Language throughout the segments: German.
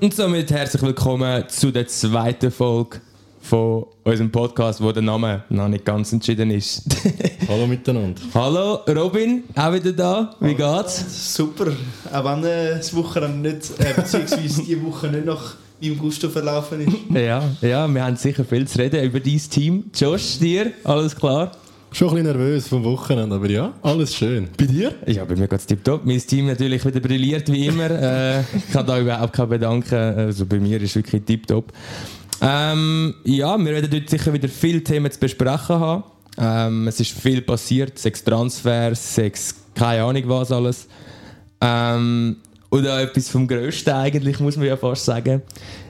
Und somit herzlich willkommen zu der zweiten Folge von unserem Podcast, wo der Name noch nicht ganz entschieden ist. Hallo miteinander. Hallo Robin, auch wieder da. Wie geht's? Super, auch wenn äh, das Wochenende nicht, äh, beziehungsweise die Woche nicht nach meinem Gusto verlaufen ist. Ja, ja, wir haben sicher viel zu reden über dein Team. Josh, dir, alles klar? Schon ein bisschen nervös vom Wochenende, aber ja, alles schön. Bei dir? Ja, bei mir geht es tipptopp. Mein Team natürlich wieder brilliert wie immer. äh, ich kann da überhaupt keinen bedanken. Also bei mir ist es wirklich tipptopp. Ähm, ja, wir werden dort sicher wieder viele Themen zu besprechen haben. Ähm, es ist viel passiert, sechs Transfers, sechs keine Ahnung was alles. Ähm, oder etwas vom Größten eigentlich, muss man ja fast sagen.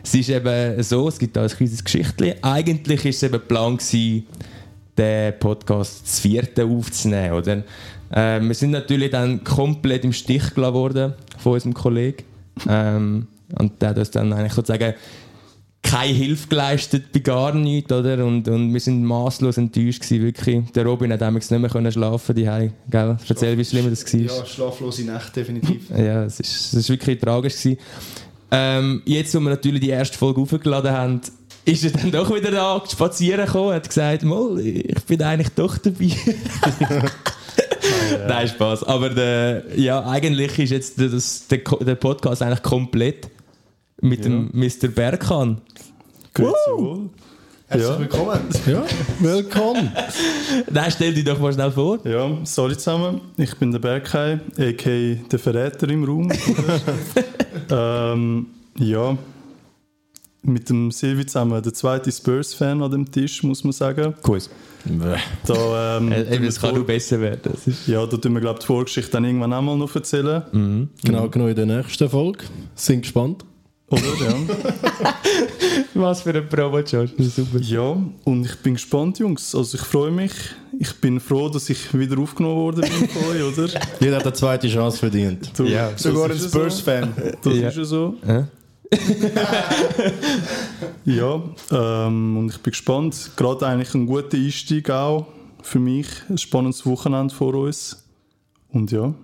Es ist eben so, es gibt da ein kleines Geschichtchen. Eigentlich war es eben Plan gewesen, den Podcast das vierte aufzunehmen, oder? Äh, wir sind natürlich dann komplett im Stich gelassen worden von unserem Kollegen. Ähm, und der hat uns dann eigentlich sozusagen keine Hilfe geleistet bei gar nichts, oder? Und, und wir sind maßlos enttäuscht gewesen, wirklich. Der Robin hat damals nicht mehr können schlafen die gell? Erzähl, wie schlimm das war. Ja, schlaflose Nacht, definitiv. ja, es ist, es ist wirklich tragisch gewesen. Ähm, jetzt, wo wir natürlich die erste Folge aufgeladen haben, ist er dann doch wieder da spazieren gekommen und hat gesagt, Mal, ich bin eigentlich doch dabei. Nein, Spaß. Aber der, ja, eigentlich ist jetzt das, der, der Podcast eigentlich komplett mit Ja. dem Mr. Berkan. Grüezi wohl. Herzlich Ja. willkommen. Ja, willkommen. Nein, stell dich doch mal schnell vor. Ja, sorry zusammen. Ich bin der Bergheim, a.k.a. der Verräter im Raum. ähm, ja, mit dem Silvi zusammen der zweite Spurs-Fan an dem Tisch, muss man sagen. Cool. Da, ähm, Äh, wir Es kann nur besser werden. Das ist ja, da tun wir, glaube die Vorgeschichte dann irgendwann auch mal noch erzählen. Mhm. Genau, genau in der nächsten Folge. Sind gespannt. Oder? Ja. Was für ein Promo, Josh. Das super. ja, und ich bin gespannt, Jungs. Also ich freue mich. Ich bin froh, dass ich wieder aufgenommen worden bin von euch, oder? Jeder hat eine zweite Chance verdient. Du, Ja. das Sogar ein ist ja so. Spurs-Fan. Das Ja. ist ja so. Äh? Ja, ähm, und ich bin gespannt. Gerade eigentlich ein guter Einstieg auch für mich. Ein spannendes Wochenende vor uns. Und ja,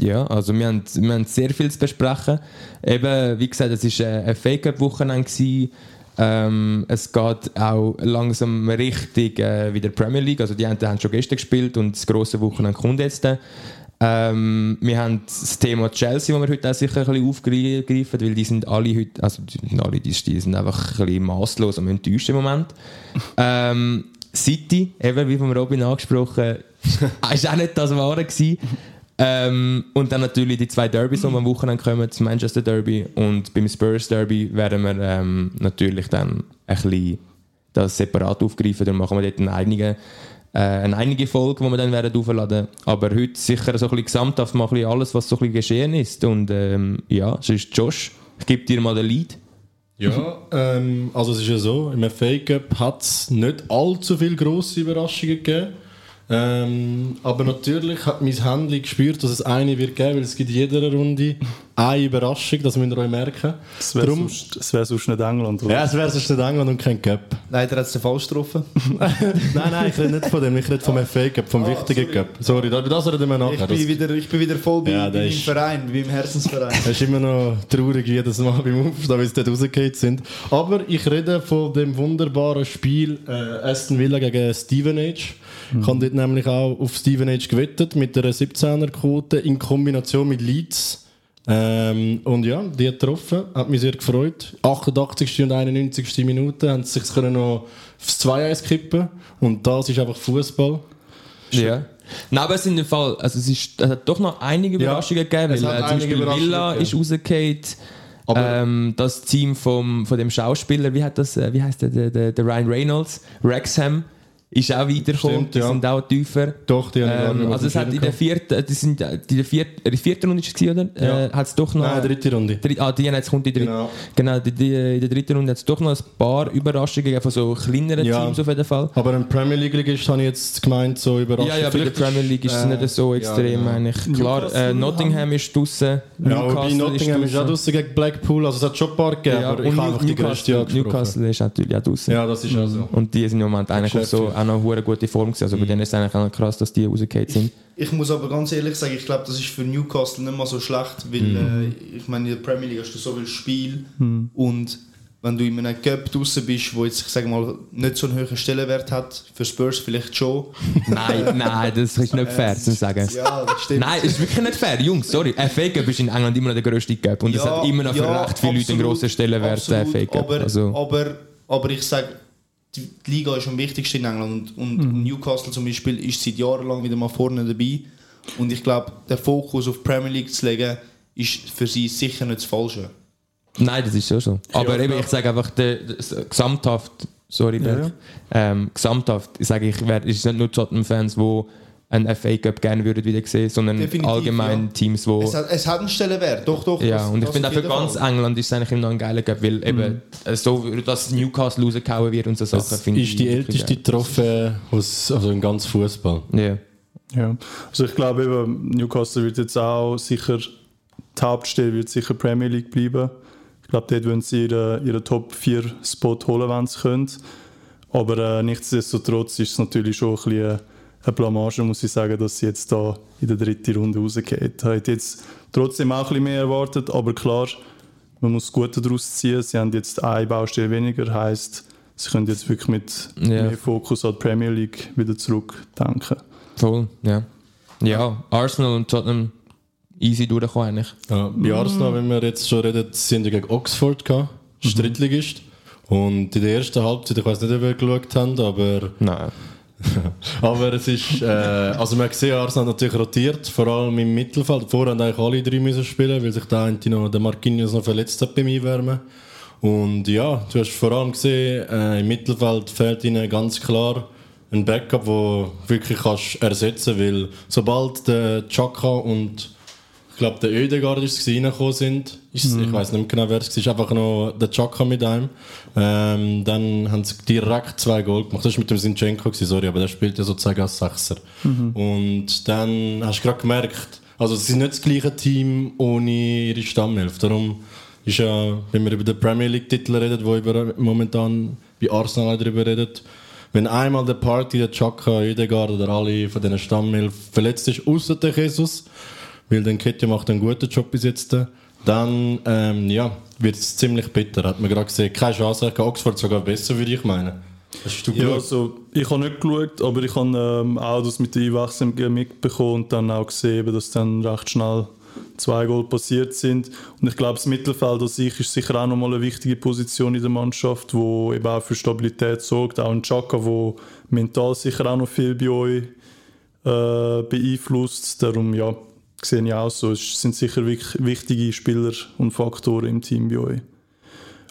Ja, also wir haben, wir haben sehr viel zu besprechen. Eben, wie gesagt, es war ein Fake-Up-Wochenende. Ähm, es geht auch langsam Richtung äh, wieder Premier League. Also die einen haben schon gestern gespielt und das grosse Wochenende kommt jetzt. Ähm, wir haben das Thema Chelsea, das wir heute auch sicher ein bisschen aufgreifen, weil die sind alle heute, also die sind alle, die, sind einfach ein bisschen masslos und enttäuscht im Moment. Ähm, City, eben wie von Robin angesprochen, ist auch nicht das Wahre gewesen. Ähm, und dann natürlich die zwei Derbys, die am Wochenende kommen, das Manchester Derby und beim Spurs Derby werden wir ähm, natürlich dann ein bisschen das separat aufgreifen. Dann machen wir dort eine eigene, äh, eine eigene Folge, die wir dann werden aufladen. Aber heute sicher so ein bisschen gesamthaft mal ein bisschen alles, was so ein bisschen geschehen ist. Und ähm, ja, sonst Josh, ich gebe dir mal den Lead. Ja, ähm, also es ist ja so, im FA Cup hat es nicht allzu viele grosse Überraschungen gegeben. Ähm, aber natürlich hat mein Handy gespürt, dass es eine wird geben, weil es gibt in jeder Runde eine Überraschung, das müsst ihr euch merken. es wäre Darum- sonst, es wär sonst nicht England, oder? Ja, es wäre sonst nicht England und kein Cup. Leider hat es den falsch getroffen. nein, nein, ich rede nicht von dem, ich rede vom FA Cup, vom wichtigen Cup. Sorry, da- das reden wir nachher. Ich Das, bin wieder, ich bin wieder voll bei, Ja, bei meinem ist- Verein, bei meinem Herzensverein. Es ist immer noch traurig, wie das Mal beim Aufstehen, weil sie dort rausgefallen sind. Aber ich rede von dem wunderbaren Spiel äh, Aston Villa gegen Stevenage. Ich habe dort nämlich auch auf Stevenage gewettet mit einer 17er-Quote in Kombination mit Leeds. Ähm, und ja, die hat getroffen, hat mich sehr gefreut. 88. und 91. Minute haben sie sich können noch aufs 2-1 kippen und das ist einfach Fußball. Ja. Nein, aber es, sind im Fall, also es, ist, es hat doch noch einige Ja, Überraschungen gegeben, es weil hat äh, zum Beispiel Villa ist gegeben. rausgefallen. Aber- Ähm, das Team vom, von dem Schauspieler, wie, hat das, äh, wie heißt der, der, der, der Ryan Reynolds, Wrexham, ist auch weitergekommen. Stimmt, Die ja. sind auch tiefer. Doch, die haben Ähm, mehr also es hat in der vierten, die sind, die der vierten, die vierte Runde war es, oder? Ja. Äh, hat es doch noch... Nein, dritte Runde. Dritt- Ah, die jetzt kommt die dritte. Genau. Genau, die, die, in der dritten Runde hat es doch noch ein paar Überraschungen gegeben von so kleineren Ja. Teams auf jeden Fall. Aber ein Premier League-Ligist habe ich jetzt gemeint, so überraschend. Ja, ja, bei der Vielleicht Premier League ist es äh, nicht so ja, extrem genau. eigentlich. Klar, äh, Nottingham ist draußen. Ja, wobei Nottingham ist auch draussen gegen Blackpool, also es hat schon ein paar gegeben, Ja, aber ich habe einfach die größte Newcastle, ist natürlich auch draußen. Ja, das ist also. Und die sind im Moment eigentlich auf so. Auch noch eine gute Form gewesen. Also bei denen ist es eigentlich auch krass, dass die rausgefallen sind. Ich muss aber ganz ehrlich sagen, ich glaube, das ist für Newcastle nicht mal so schlecht, weil Mhm. äh, ich meine, in der Premier League hast du so viel Spiel und wenn du in einem Cup draußen bist, wo jetzt, ich sage mal, nicht so einen hohen Stellenwert hat, für Spurs vielleicht schon. Nein, nein, das ist nicht fair zu sagen. Ja, das stimmt. Nein, ist wirklich nicht fair. Jungs, sorry. FA Cup ist in England immer noch der grösste Cup. Und es Ja, hat immer noch für ja, recht viele Leute einen absolut, grossen Stellenwert, der absolut, FA Cup. Aber, Also, aber, aber ich sage, die Liga ist am wichtigsten in England und, und Newcastle zum Beispiel ist seit Jahren lang wieder mal vorne dabei. Und ich glaube, der Fokus auf die Premier League zu legen, ist für sie sicher nicht das Falsche. nein, das ist schon so. Aber Ja, eben, ich sage einfach, der, das, gesamthaft, sorry, Berg, ähm, gesamthaft, sage ich, ist es nicht nur Tottenham-Fans, die einen FA Cup gerne würden wieder sehen, sondern Definitiv, allgemein ja. Teams, wo Es hat, es hat einen Stellenwert, doch, doch. Ja, das- und ich finde auch für ganz Fall. England ist es eigentlich immer noch ein geiler Cup, weil eben äh, so, dass Newcastle rausgehauen wird und so Sachen, finde ich. ist die älteste Trophäe aus, also im ganzen Fußball. geil. Ja, also ich glaube eben, Newcastle wird jetzt auch sicher, die Hauptstelle wird sicher Premier League bleiben. Ich glaube, dort wollen sie ihren, ihren Top 4 Spot holen, wenn sie können. Aber äh, nichtsdestotrotz ist es natürlich schon ein bisschen eine Blamage, muss ich sagen, dass sie jetzt da in der dritten Runde rausgehen. Ich hätte jetzt trotzdem auch ein bisschen mehr erwartet, aber klar, man muss das Gute daraus ziehen. Sie haben jetzt eine Baustelle weniger, heisst, sie können jetzt wirklich mit Ja. mehr Fokus an die Premier League wieder zurückdenken. Voll, ja. Ja, Arsenal und Tottenham easy durchgekommen eigentlich. Ja, bei Arsenal, wenn wir jetzt schon reden, sind die gegen Oxford gehabt, Strittligist. Und in der ersten Halbzeit, ich weiß nicht, ob wir geschaut haben, aber, Nein. aber es ist, äh, also man gesehen, Arsenal hat natürlich rotiert, vor allem im Mittelfeld. Vorher haben eigentlich alle drei müssen spielen, weil sich eine noch, der Marquinhos noch verletzt hat beim Einwärmen. Und ja, du hast vor allem gesehen, äh, im Mittelfeld fehlt ihnen ganz klar ein Backup, wo wirklich kannst ersetzen, weil sobald der Chaka und glaube, der Ödegaard ist es reingekommen sind. Ist, Ich weiß nicht mehr genau, wer es war. Einfach noch der Chaka mit einem. Ähm, dann haben sie direkt zwei Goal gemacht. Das war mit dem Sinchenko, sorry, aber der spielt ja sozusagen als Sechser. Und dann hast du gerade gemerkt, also es ist nicht das gleiche Team ohne ihre Stammelf. Darum ist ja, wenn wir über den Premier League-Titel reden, wo über momentan bei Arsenal darüber redet, wenn einmal der Party, der Chaka, Ödegaard oder alle von diesen Stammelf verletzt ist, außer der Jesus, weil der Ketja macht einen guten Job bis jetzt, dann ähm, ja, wird es ziemlich bitter. Hat man gerade gesehen, keine Chance, Oxford sogar besser, würde ich meinen. Hast du Ja, also, ich habe nicht geschaut, aber ich habe ähm, auch das mit den Einwechslungen mitbekommen und dann auch gesehen, dass dann recht schnell zwei Goal passiert sind. Und ich glaube, das Mittelfeld an sich ist sicher auch nochmal eine wichtige Position in der Mannschaft, wo eben auch für Stabilität sorgt. Auch ein Chaka, wo mental sicher auch noch viel bei euch äh, beeinflusst. Darum, ja, sehe ich auch so. Es sind sicher wichtige Spieler und Faktoren im Team bei euch.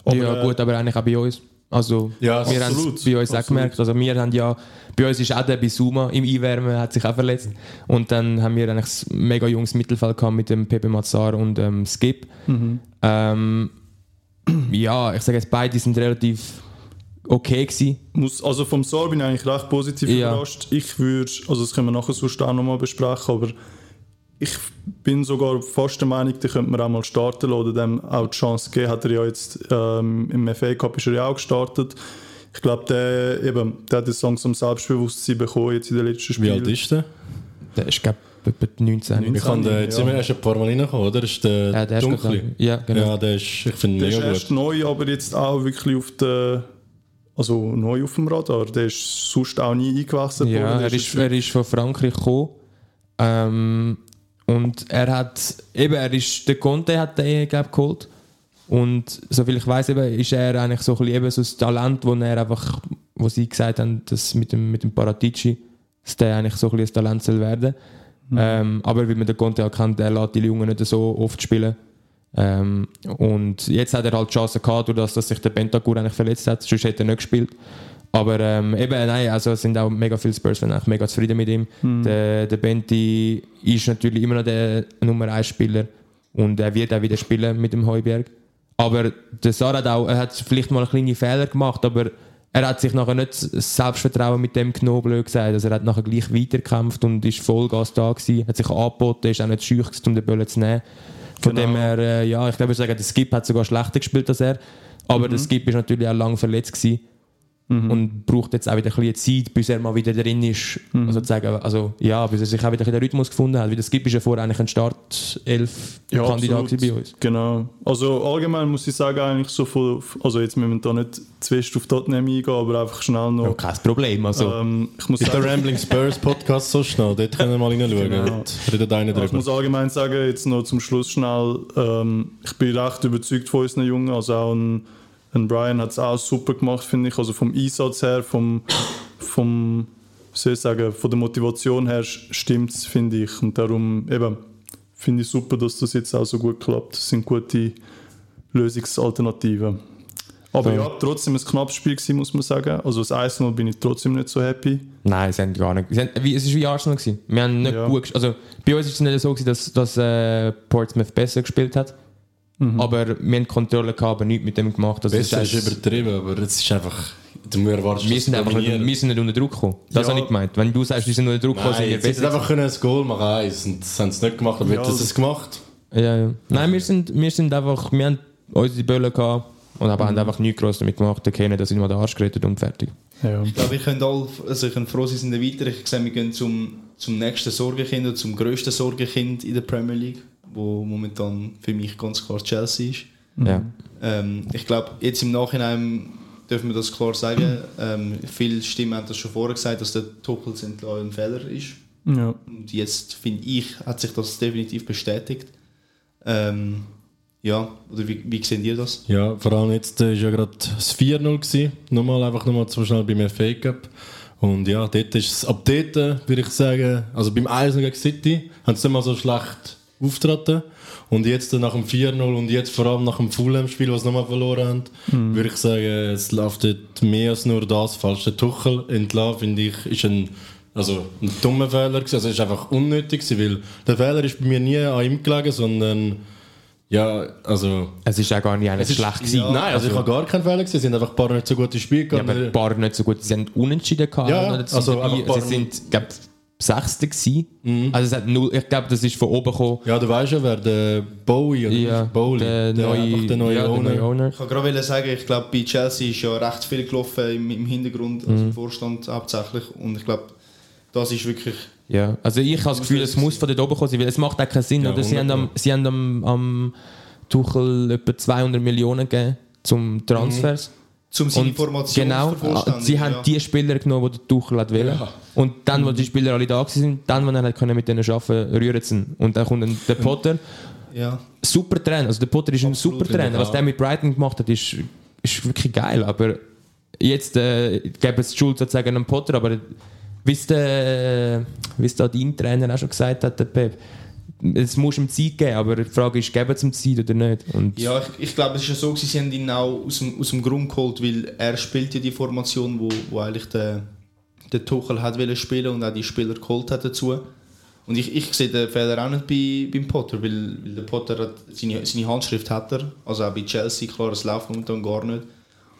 Aber, ja, äh, gut, aber eigentlich auch bei uns. Also, Ja, wir haben es bei uns auch absolut. gemerkt. Also, wir haben ja, bei uns ist auch der Bisuma im Einwärmen, hat sich auch verletzt. Und dann haben wir eigentlich ein mega junges Mittelfeld gehabt mit dem Pepe Mazzar und ähm, Skip. Mhm. Ähm, ja, ich sage jetzt, beide sind relativ okay gewesen. muss, also vom Saar bin ich eigentlich recht positiv Ja. überrascht. Ich würde, also das können wir nachher sonst auch nochmal besprechen, aber ich bin sogar fast der Meinung, den könnte man auch mal starten lassen oder dem auch die Chance geben. Hat er ja jetzt ähm, im FA Cup ist er ja auch gestartet. Ich glaube, der, eben, der hat jetzt langsam Selbstbewusstsein bekommen jetzt in den letzten Wie Spielen. alt ist der? Der ist, glaube ich, etwa 19. Wir kann der jetzt ja. immer erst ein paar Mal reinkommen, oder? Das ist der Ja, der ist Dunkle. ja, genau. Ja, der ist, ich finde Der ihn ist mega erst neu, aber jetzt auch wirklich auf der also neu auf dem Radar. Der ist sonst auch nie eingewechselt Ja, worden. Der er ist, er ist von Frankreich gekommen. Ähm, und er hat, eben, er ist, der Conte hat den, glaube geholt. Und soviel ich weiß ist er eigentlich so ein bisschen eben so das Talent, wo er einfach, wo sie gesagt haben, dass mit dem, mit dem Paratici, dass der eigentlich so ein bisschen ein Talent soll werden. Ähm, aber wie man den Conte auch kennt, er lässt die Jungen nicht so oft spielen. Ähm, und jetzt hat er halt die Chance gehabt, durch das, dass sich der Bentancur eigentlich verletzt hat, sonst hätte er nicht gespielt. Aber ähm, eben, nein, also es sind auch mega viele Spurs-Fans mega zufrieden mit ihm. Der, der Benti ist natürlich immer noch der Nummer 1 Spieler und er wird auch wieder spielen mit dem Heuberg. Aber der Sarah hat auch, er hat vielleicht mal kleine Fehler gemacht, aber er hat sich nachher nicht das Selbstvertrauen mit dem blöd gesagt. Also er hat nachher gleich weitergekämpft und ist Vollgas da gewesen, hat sich angeboten, ist auch nicht schüch um den Böllen zu nehmen. Von Genau. dem her, äh, ja, ich glaube, ich würde sagen, der Skip hat sogar schlechter gespielt als er. Aber der Skip ist natürlich auch lange verletzt gewesen. Und braucht jetzt auch wieder ein bisschen Zeit, bis er mal wieder drin ist. Also, zu sagen, also ja, bis er sich auch wieder den Rhythmus gefunden hat. Weil das gibt ist ja vorher eigentlich ein Start-11-Kandidat absolut. bei uns. Genau. Also allgemein muss ich sagen, eigentlich so von, also jetzt müssen wir da nicht zu fest auf Tottenham eingehen, aber einfach schnell noch. Ja, kein Problem. Also, Ähm, ich muss Ist der sagen, Rambling Spurs Podcast so schnell? Dort können wir mal reinschauen. Genau. Redet einer ich drüber. muss allgemein sagen, jetzt noch zum Schluss schnell, ähm, ich bin recht überzeugt von unseren Jungen, also auch ein, ein Brian hat es auch super gemacht, finde ich, also vom Einsatz her, vom, vom soll ich sagen, von der Motivation her stimmt es, finde ich, und darum eben finde ich super, dass das jetzt auch so gut klappt, das sind gute Lösungsalternativen. Aber ja, trotzdem ein knappes Spiel gewesen, muss man sagen. Also das 1 bin ich trotzdem nicht so happy. nein, sie haben gar nicht. Sie haben, wie, es war wie Arsenal. Gewesen. Wir haben nicht Ja. gut Also bei uns war es nicht so, gewesen, dass, dass äh, Portsmouth besser gespielt hat. Aber wir haben Kontrolle gehabt, aber nichts mit dem gemacht. Also es Besser ist ist übertrieben, aber es ist einfach. Du musst erwarten, wir sind einfach nicht, wir sind nicht unter Druck gekommen. Das Ja. habe ich gemeint. Wenn du sagst, wir sind unter Druck gekommen, sind wir sie hätten besser. einfach können ein Goal machen eins und das haben sie nicht gemacht, aber Ja, hätten sie es gemacht. Ja, ja. Nein, wir sind, wir sind einfach, wir haben unsere Bälle gehabt und aber haben einfach nichts groß damit gemacht. Der Kenne, dass ich mal den Arsch gerettet und fertig. Ja. Ich glaube, ich könnte alle, also ich könnte froh sein, sind weiter. Ich sehe, wir gehen zum, zum nächsten Sorgenkind oder zum grössten Sorgenkind in der Premier League, wo momentan für mich ganz klar Chelsea ist. Ja. Ähm, ich glaube, jetzt im Nachhinein dürfen wir das klar sagen. Ähm, viele Stimmen haben das schon vorher gesagt, dass der Tuchel zentral ein Fehler ist. ja. Und jetzt finde ich, hat sich das definitiv bestätigt. Ähm, ja, oder wie, wie seht ihr das? Ja, vor allem jetzt war ja gerade das 4-0 gewesen. Nochmal einfach nochmal zum schnell beim FA Cup. Und ja, dort ist es, ab dort äh, würde ich sagen, also beim 1 gegen City haben sie nicht mal so schlecht auftreten. Und jetzt nach dem 4-0 und jetzt vor allem nach dem Fulham-Spiel, was nochmal verloren haben, würde ich sagen, es läuft mehr als nur das falsch. Der Tuchel entlassen, finde ich, ist ein, also ein dummer Fehler gewesen. Also es ist einfach unnötig gewesen, weil der Fehler ist bei mir nie an ihm gelegen, sondern ja, also Es ist auch gar nicht es ist schlecht gewesen. Ja, Nein, also ich habe gar keinen Fehler gesehen. Sie haben einfach ein paar nicht so gute Spiele Ja, gehabt. aber ein paar nicht so gut. Sie haben unentschieden gehabt. Ja, ja. Also sind paar- sie sind, glaube Sechste gewesen. Also es hat null, ich glaube, das ist von oben gekommen. ja, du weißt ja, wer der Bowie oder Ja, Bowley, der, neue, einfach der neue ja, der Owner. neue Owner. Ich kann gerade sagen, ich glaube, bei Chelsea ist ja recht viel gelaufen im, im Hintergrund, also Mhm. im Vorstand hauptsächlich. Und ich glaube, das ist wirklich. Ja, also ich habe das Gefühl, es muss von dort oben kommen, weil es macht auch keinen Sinn. Ja, oder? Sie haben, 100 am, sie haben am, am Tuchel etwa 200 Millionen gegeben zum Transfers. Zum seine Und Informationen genau, sie haben ja. die Spieler genommen, die der Tuchel hat wollen. Und dann, wo die Spieler alle da waren, dann, wenn er hat können mit denen arbeiten rühren sie. Und dann kommt dann der Potter, Ja. super Trainer. Also der Potter ist ein super Trainer. Was der mit Brighton gemacht hat, ist, ist wirklich geil. Aber jetzt äh, gäbe es die Schuld sozusagen an Potter, aber wie es der, wie es da dein Trainer auch schon gesagt hat, der Pep, es muss ihm Zeit geben, aber die Frage ist, geben sie ihm Zeit oder nicht? Und Ja, ich, ich glaube, es ist ja so, sie haben ihn auch aus dem, aus dem Grund geholt, weil er spielt ja die Formation, wo, wo eigentlich der, der Tuchel hat wollen spielen und auch die Spieler geholt hat dazu. Und ich, ich sehe den Fehler auch nicht bei, beim Potter, weil, weil der Potter hat, seine, seine Handschrift hat er, also auch bei Chelsea, klar, es läuft momentan gar nicht.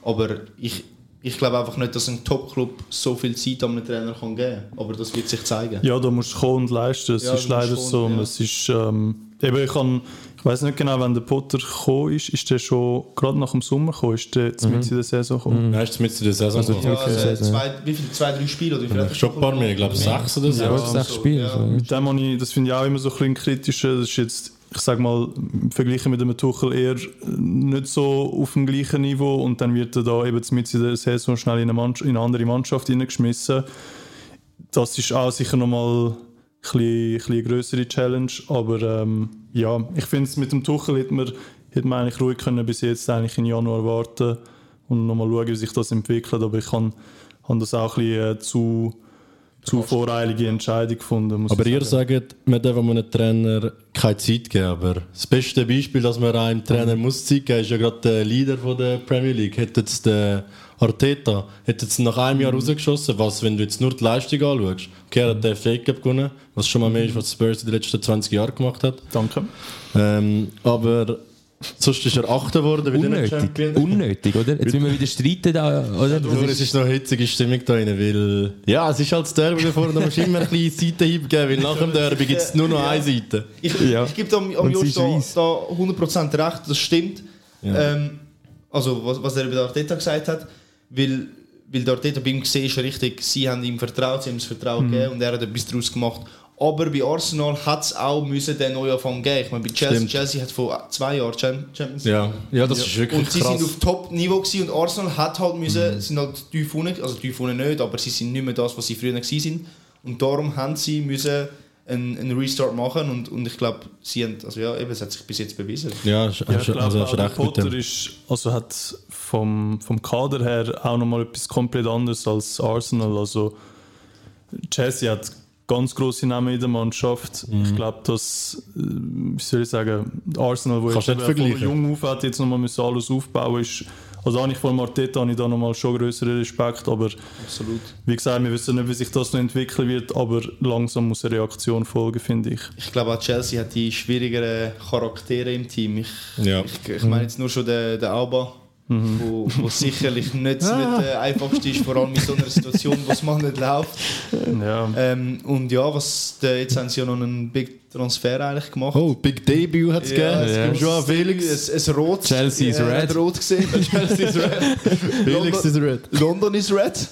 Aber ich, ich glaube einfach nicht, dass ein Top-Club so viel Zeit an einem Trainer kann geben kann. Aber das wird sich zeigen. Ja, da musst du kommen und leisten. Es Ja, ist du leider kommen, so. ja. Es ist, ähm, eben, ich, kann, ich weiß nicht genau, wann der Potter gekommen ist. Ist der schon gerade nach dem Sommer gekommen? Ist der jetzt mit in der Saison gekommen? Nein, ist jetzt mit der Saison Also, gekommen. Ja, also, Okay. zwei, wie viele? Zwei, drei Spiele? Oder wie viel Schon ein paar mehr, ich glaube sechs oder so. ja, sechs Spiele. ja. so. Mit dem habe ich, das finde ich auch immer so ein bisschen kritischer. Das ist jetzt, ich sage mal, verglichen mit einem Tuchel eher nicht so auf dem gleichen Niveau. Und dann wird er da eben mit in der Saison schnell in eine, Mannschaft, in eine andere Mannschaft hineingeschmissen. Das ist auch sicher nochmal eine größere Challenge, aber ähm, ja, ich finde es mit dem Tuchel hätte man, hätte man eigentlich ruhig können bis jetzt eigentlich im Januar warten und nochmal schauen, wie sich das entwickelt, aber ich kann, habe das auch ein bisschen äh, zu zu voreilige Entscheidung gefunden. Muss Aber ich ihr sagen. sagt, man darf einem Trainer keine Zeit geben. Aber das beste Beispiel, dass man einem Trainer muss Zeit geben ist ja gerade der Leader von der Premier League. Hätte jetzt der Arteta hätte jetzt nach einem Jahr rausgeschossen. Was, wenn du jetzt nur die Leistung anschaust? Okay, er hat den FA Cup gewonnen, was schon mal mehr ist, was Spurs in den letzten 20 Jahren gemacht hat. Danke. Ähm, aber sonst ist er Achter geworden. nicht Unnötig, Champion- unnötig, oder? Jetzt müssen wir wieder streiten da, oder? Nur, es ist noch eine hitzige Stimmung da drin, weil ja, es ist halt das Derby davor, da musst du immer ein bisschen Seitenhieb geben, weil nach dem Derby gibt es nur noch eine Seite. Ich, Ja. ich gebe am, am ist da, da 100% recht, das stimmt. Ähm, also, was, was er über Arteta gesagt hat, weil weil dort dort bei ihm gesehen ist richtig, sie haben ihm vertraut, sie haben ihm das Vertrauen Mhm. gegeben und er hat etwas daraus gemacht. Aber bei Arsenal hat es auch müssen den Neuanfang geben. Ich meine, bei Chelsea, Stimmt. Chelsea hat vor zwei Jahren Cham- Champions Ja, ja das ist wirklich und sie krass. Mhm. sind auf Top-Niveau gewesen und Arsenal hat halt müssen, sind halt tief unten, also tief unten nicht, aber sie sind nicht mehr das, was sie früher gewesen sind. Und darum haben sie müssen einen, einen Restart machen und, und ich glaube, sie haben, also ja, eben, es hat sich bis jetzt bewiesen. ja, Ja, ich glaube, also der recht Potter ist, also hat vom, vom Kader her auch nochmal etwas komplett anderes als Arsenal. Also Chelsea hat ganz große Namen in der Mannschaft. Mhm. Ich glaube, dass, äh, wie soll ich sagen, Arsenal, wo Kannst jetzt jung auf hat, jetzt nochmal müssen alles aufbauen ist. Also eigentlich von Arteta habe ich da nochmal schon größeren Respekt, aber Absolut. wie gesagt, wir wissen nicht, wie sich das noch entwickeln wird, aber langsam muss eine Reaktion folgen, finde ich. Ich glaube auch Chelsea hat die schwierigeren Charaktere im Team. Ich, Ja. ich, ich meine jetzt nur schon den, den Alba, wo, wo sicherlich nicht, nicht der einfachste ist, vor allem in so einer Situation, wo es mal nicht läuft. Ja, Ähm, und ja, was, der, jetzt haben sie ja noch einen Big Transfer eigentlich gemacht. Oh, Big Debut hat es Ja, gegeben. es Joao Felix. Ein, ein Rot. Chelsea is Ja, red. Rot gesehen. Chelsea is red. Felix London, is red. London is red.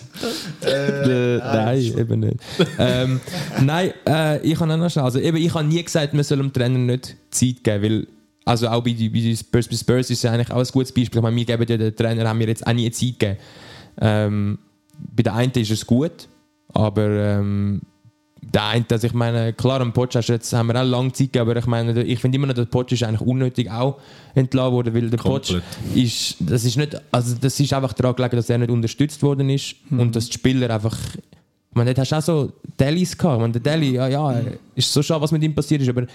Äh, nein, eben nicht. ähm, nein, äh, ich kann auch noch schnell. Also, eben, ich habe nie gesagt, man soll dem Trainer nicht Zeit geben, weil also auch bei, bei den Spurs, bei Spurs ist es eigentlich auch ein gutes Beispiel. Ich meine, wir geben ja den Trainer haben wir jetzt auch nie Zeit gegeben. Ähm, bei der einen ist es gut, aber ähm, der eine, also ich meine, klar, am Potsch jetzt, haben wir auch lange Zeit gegeben, aber ich meine, ich finde immer noch, der Potsch ist eigentlich unnötig auch entlassen worden, weil der Potsch ist, das ist nicht, also das ist einfach daran gelegen, dass er nicht unterstützt worden ist und dass die Spieler einfach, ich meine, dort hast du auch so Delis gehabt, meine, der Deli, ja, ja, ist so schade, was mit ihm passiert ist, aber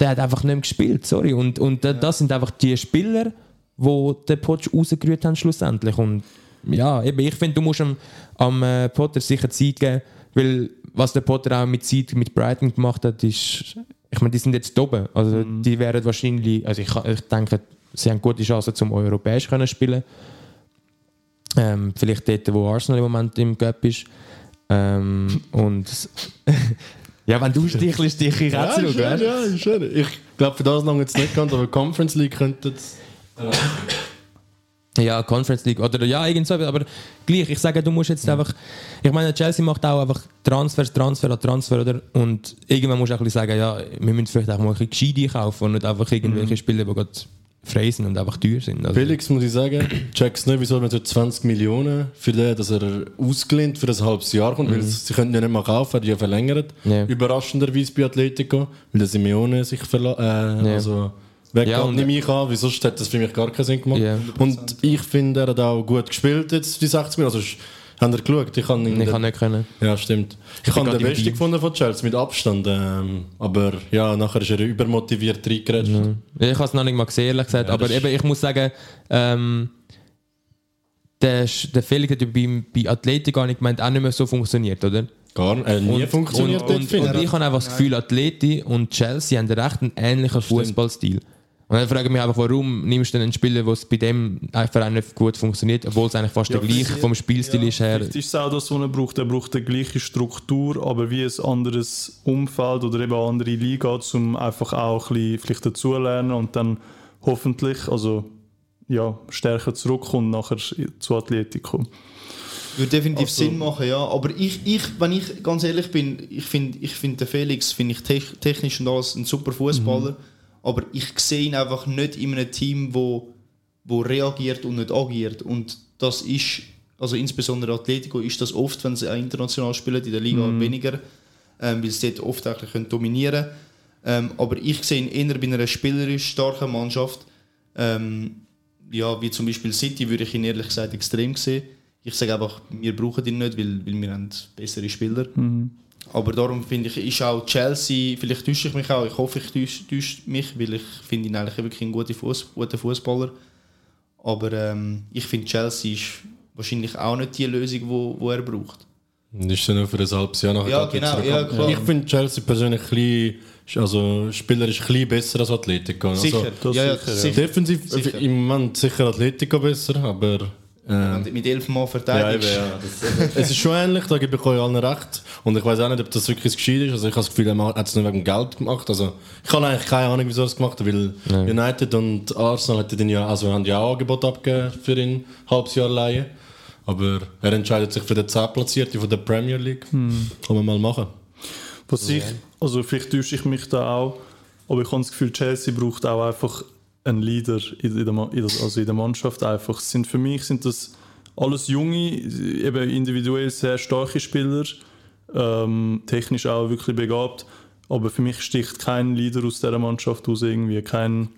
der hat einfach nicht mehr gespielt, sorry, und, und da- das sind einfach die Spieler, wo den Potsch rausgerührt haben schlussendlich und ja, eben, ich finde, du musst am, am äh, Potter sicher Zeit geben, weil was der Potter auch mit Zeit mit Brighton gemacht hat, ist, ich meine, die sind jetzt oben, also die wären wahrscheinlich, also ich, ich denke, sie haben gute Chancen zum europäisch können spielen. Ähm, vielleicht dort, wo Arsenal im Moment im Cup ist. Ähm, und ja, wenn du stichelst, stich ich Ja, zurück, schön, ja, schön. Ich glaube, für das lange jetzt nicht ganz, aber Conference League könnte es. Ja, Conference League oder ja, irgend so, aber gleich, ich sage, du musst jetzt einfach, ich meine, Chelsea macht auch einfach Transfers, Transfer an Transfer, oder? Und irgendwann musst du auch ein bisschen sagen, ja, wir müssen vielleicht auch mal ein bisschen gescheit einkaufen und nicht einfach irgendwelche Spieler, die gerade frei sind und einfach teuer sind. Also, Felix muss ich sagen, check's nicht, wieso man so 20 Millionen für den, dass er ausgelehnt für ein halbes Jahr kommt, weil sie können ja nicht mal kaufen, hat ja verlängert. Ja. Überraschenderweise bei Atletico, weil der Simeone sich verla äh, Ja. also weggeht, Ja, nehme ich an, sonst hätte das für mich gar keinen Sinn gemacht. Ja. Und ich finde, er hat auch gut gespielt jetzt, die 60 Minuten. Also, haben ihr geschaut? Ich kann, ihn ich kann nicht können. Ja, stimmt. Ich bin habe den Besten gefunden von Chelsea, mit Abstand. Ähm, aber ja, nachher ist er übermotiviert reingerätscht. Ich habe es noch nicht mal gesehen, ehrlich gesagt. Ja, aber eben, ich muss sagen, ähm, der, der Felix hat ja bei, bei Athletik gar nicht gemeint, auch nicht mehr so funktioniert, oder? Gar nicht. Äh, nie funktioniert und, dort, und, und ich. ich habe einfach das Gefühl, Atleti und Chelsea haben recht einen ähnlichen Fußballstil. Und dann frage ich mich einfach, warum nimmst du denn einen Spieler, der bei dem Verein nicht gut funktioniert, obwohl es eigentlich fast Ja, der gleiche vom Spielstil ist her. Vielleicht ist auch das, was er braucht. Er braucht die gleiche Struktur, aber wie ein anderes Umfeld oder eben eine andere Liga, um einfach auch ein bisschen vielleicht dazulernen und dann hoffentlich also, ja, stärker zurückkommt nachher zu Atletico. Würde definitiv Also- Sinn machen, ja. Aber ich, ich, wenn ich ganz ehrlich bin, ich finde ich find den Felix finde ich tech- technisch und alles ein super Fußballer. Aber ich sehe ihn einfach nicht in einem Team, wo, wo reagiert und nicht agiert. Und das ist, also insbesondere Atletico, ist das oft, wenn sie auch international spielen, in der Liga weniger, ähm, weil sie dort oft eigentlich können dominieren können. Ähm, aber ich sehe ihn eher bei einer spielerisch starken Mannschaft. Ähm, ja, wie zum Beispiel City würde ich ihn ehrlich gesagt extrem sehen. Ich sage einfach, wir brauchen ihn nicht, weil, weil wir haben bessere Spieler. Aber darum finde ich, ist auch Chelsea, vielleicht täusche ich mich auch, ich hoffe, ich täusche, täusche mich, weil ich finde ihn eigentlich wirklich einen guten, Fuß, guten Fußballer. Aber ähm, ich finde, Chelsea ist wahrscheinlich auch nicht die Lösung, wo, wo er braucht. Ist ja nur für ein halbes Jahr nachher Ja, genau, ja, klar. Ich finde Chelsea persönlich ein bisschen, also spielerisch ein bisschen besser als Atletico. Also, Sicher, das ja, ja, sicher, ja. sicher. Defensiv Sicher. im Moment sicher Atletico besser, aber äh, Und mit elf Mal ja, verteidigt. eben, ja, das, es ist schon ähnlich, da gebe ich euch allen recht. Und ich weiß auch nicht, ob das wirklich gescheit ist. Also ich habe das Gefühl, er hat es nicht wegen Geld gemacht. Also ich habe eigentlich keine Ahnung, wieso er es gemacht hat, weil United und Arsenal hätten ihn ja, also haben ja auch Angebot abgegeben für ihn, ein halbes Jahr leihen. Aber er entscheidet sich für den 10 Platzierten von der Premier League. Hm. Kann man mal machen. Was ich, also vielleicht täusche ich mich da auch, aber ich habe das Gefühl, Chelsea braucht auch einfach einen Leader in, der, also in der Mannschaft einfach. Sind für mich sind das alles junge, eben individuell sehr starke Spieler, ähm, technisch auch wirklich begabt, aber für mich sticht kein Leader aus dieser Mannschaft aus irgendwie, kein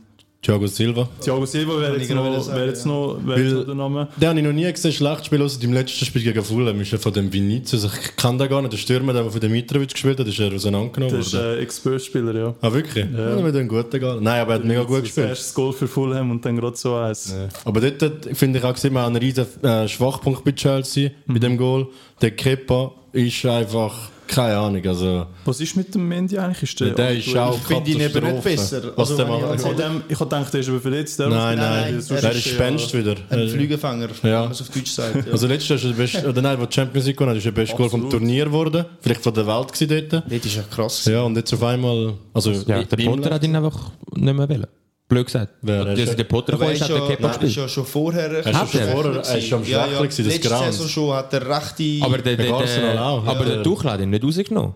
Thiago Silva. Thiago Silva wäre jetzt, noch, sagen, wäre jetzt ja. noch, wäre jetzt noch der Name. Den habe ich noch nie gesehen, schlecht spielen, außer im letzten Spiel gegen Fulham. Ist er von dem Vinicius. Ich kann den gar nicht. Der Stürmer, der von dem Mitrovic gespielt hat, ist er auseinandergenommen Das ist worden. ein Ex-Spurs-Spieler, ja. Ah, wirklich? Ja. dann wird er ein guter Goal. Nein, aber er hat mega gut Das gespielt. erste Goal für Fulham und dann gerade so eins. Aber dort finde ich auch gesehen, wir haben einen riesen äh, Schwachpunkt bei Chelsea, bei dem Goal. Der Kepa ist einfach, keine Ahnung, also... Was ist mit dem Mendy eigentlich? Ist der, Der ist auch Ich finde ihn eben nicht besser. Was Also, wenn ich. Ich habe dem- ich habe gedacht, der ist aber verletzt. Der Nein, nein, nein, er der ist Spenst wieder. Ein Flügelfänger, Ja. wenn man es auf Deutsch sagt. Ja. Also letztes Jahr ist der beste, oder nein, wo die Champions League gewonnen hat, ist der beste Goal vom Turnier geworden. Vielleicht von der Welt gewesen dort. das ist ja krass. Ja, und jetzt auf einmal... Also, Ja, der Potter hat ihn einfach nicht mehr wollen. Blöd gesagt. Wer? Also der Potter Aber er ist, ist hat der ja, Kepa er ist gespielt. ja schon vorher... ist ja Hat schon er? vorher- er ist schon ja, ja, schwächer gewesen, das Letzte. Saison schon hat er rechte... Aber der, der, aber Ja. der Tuchel hat ihn nicht rausgenommen.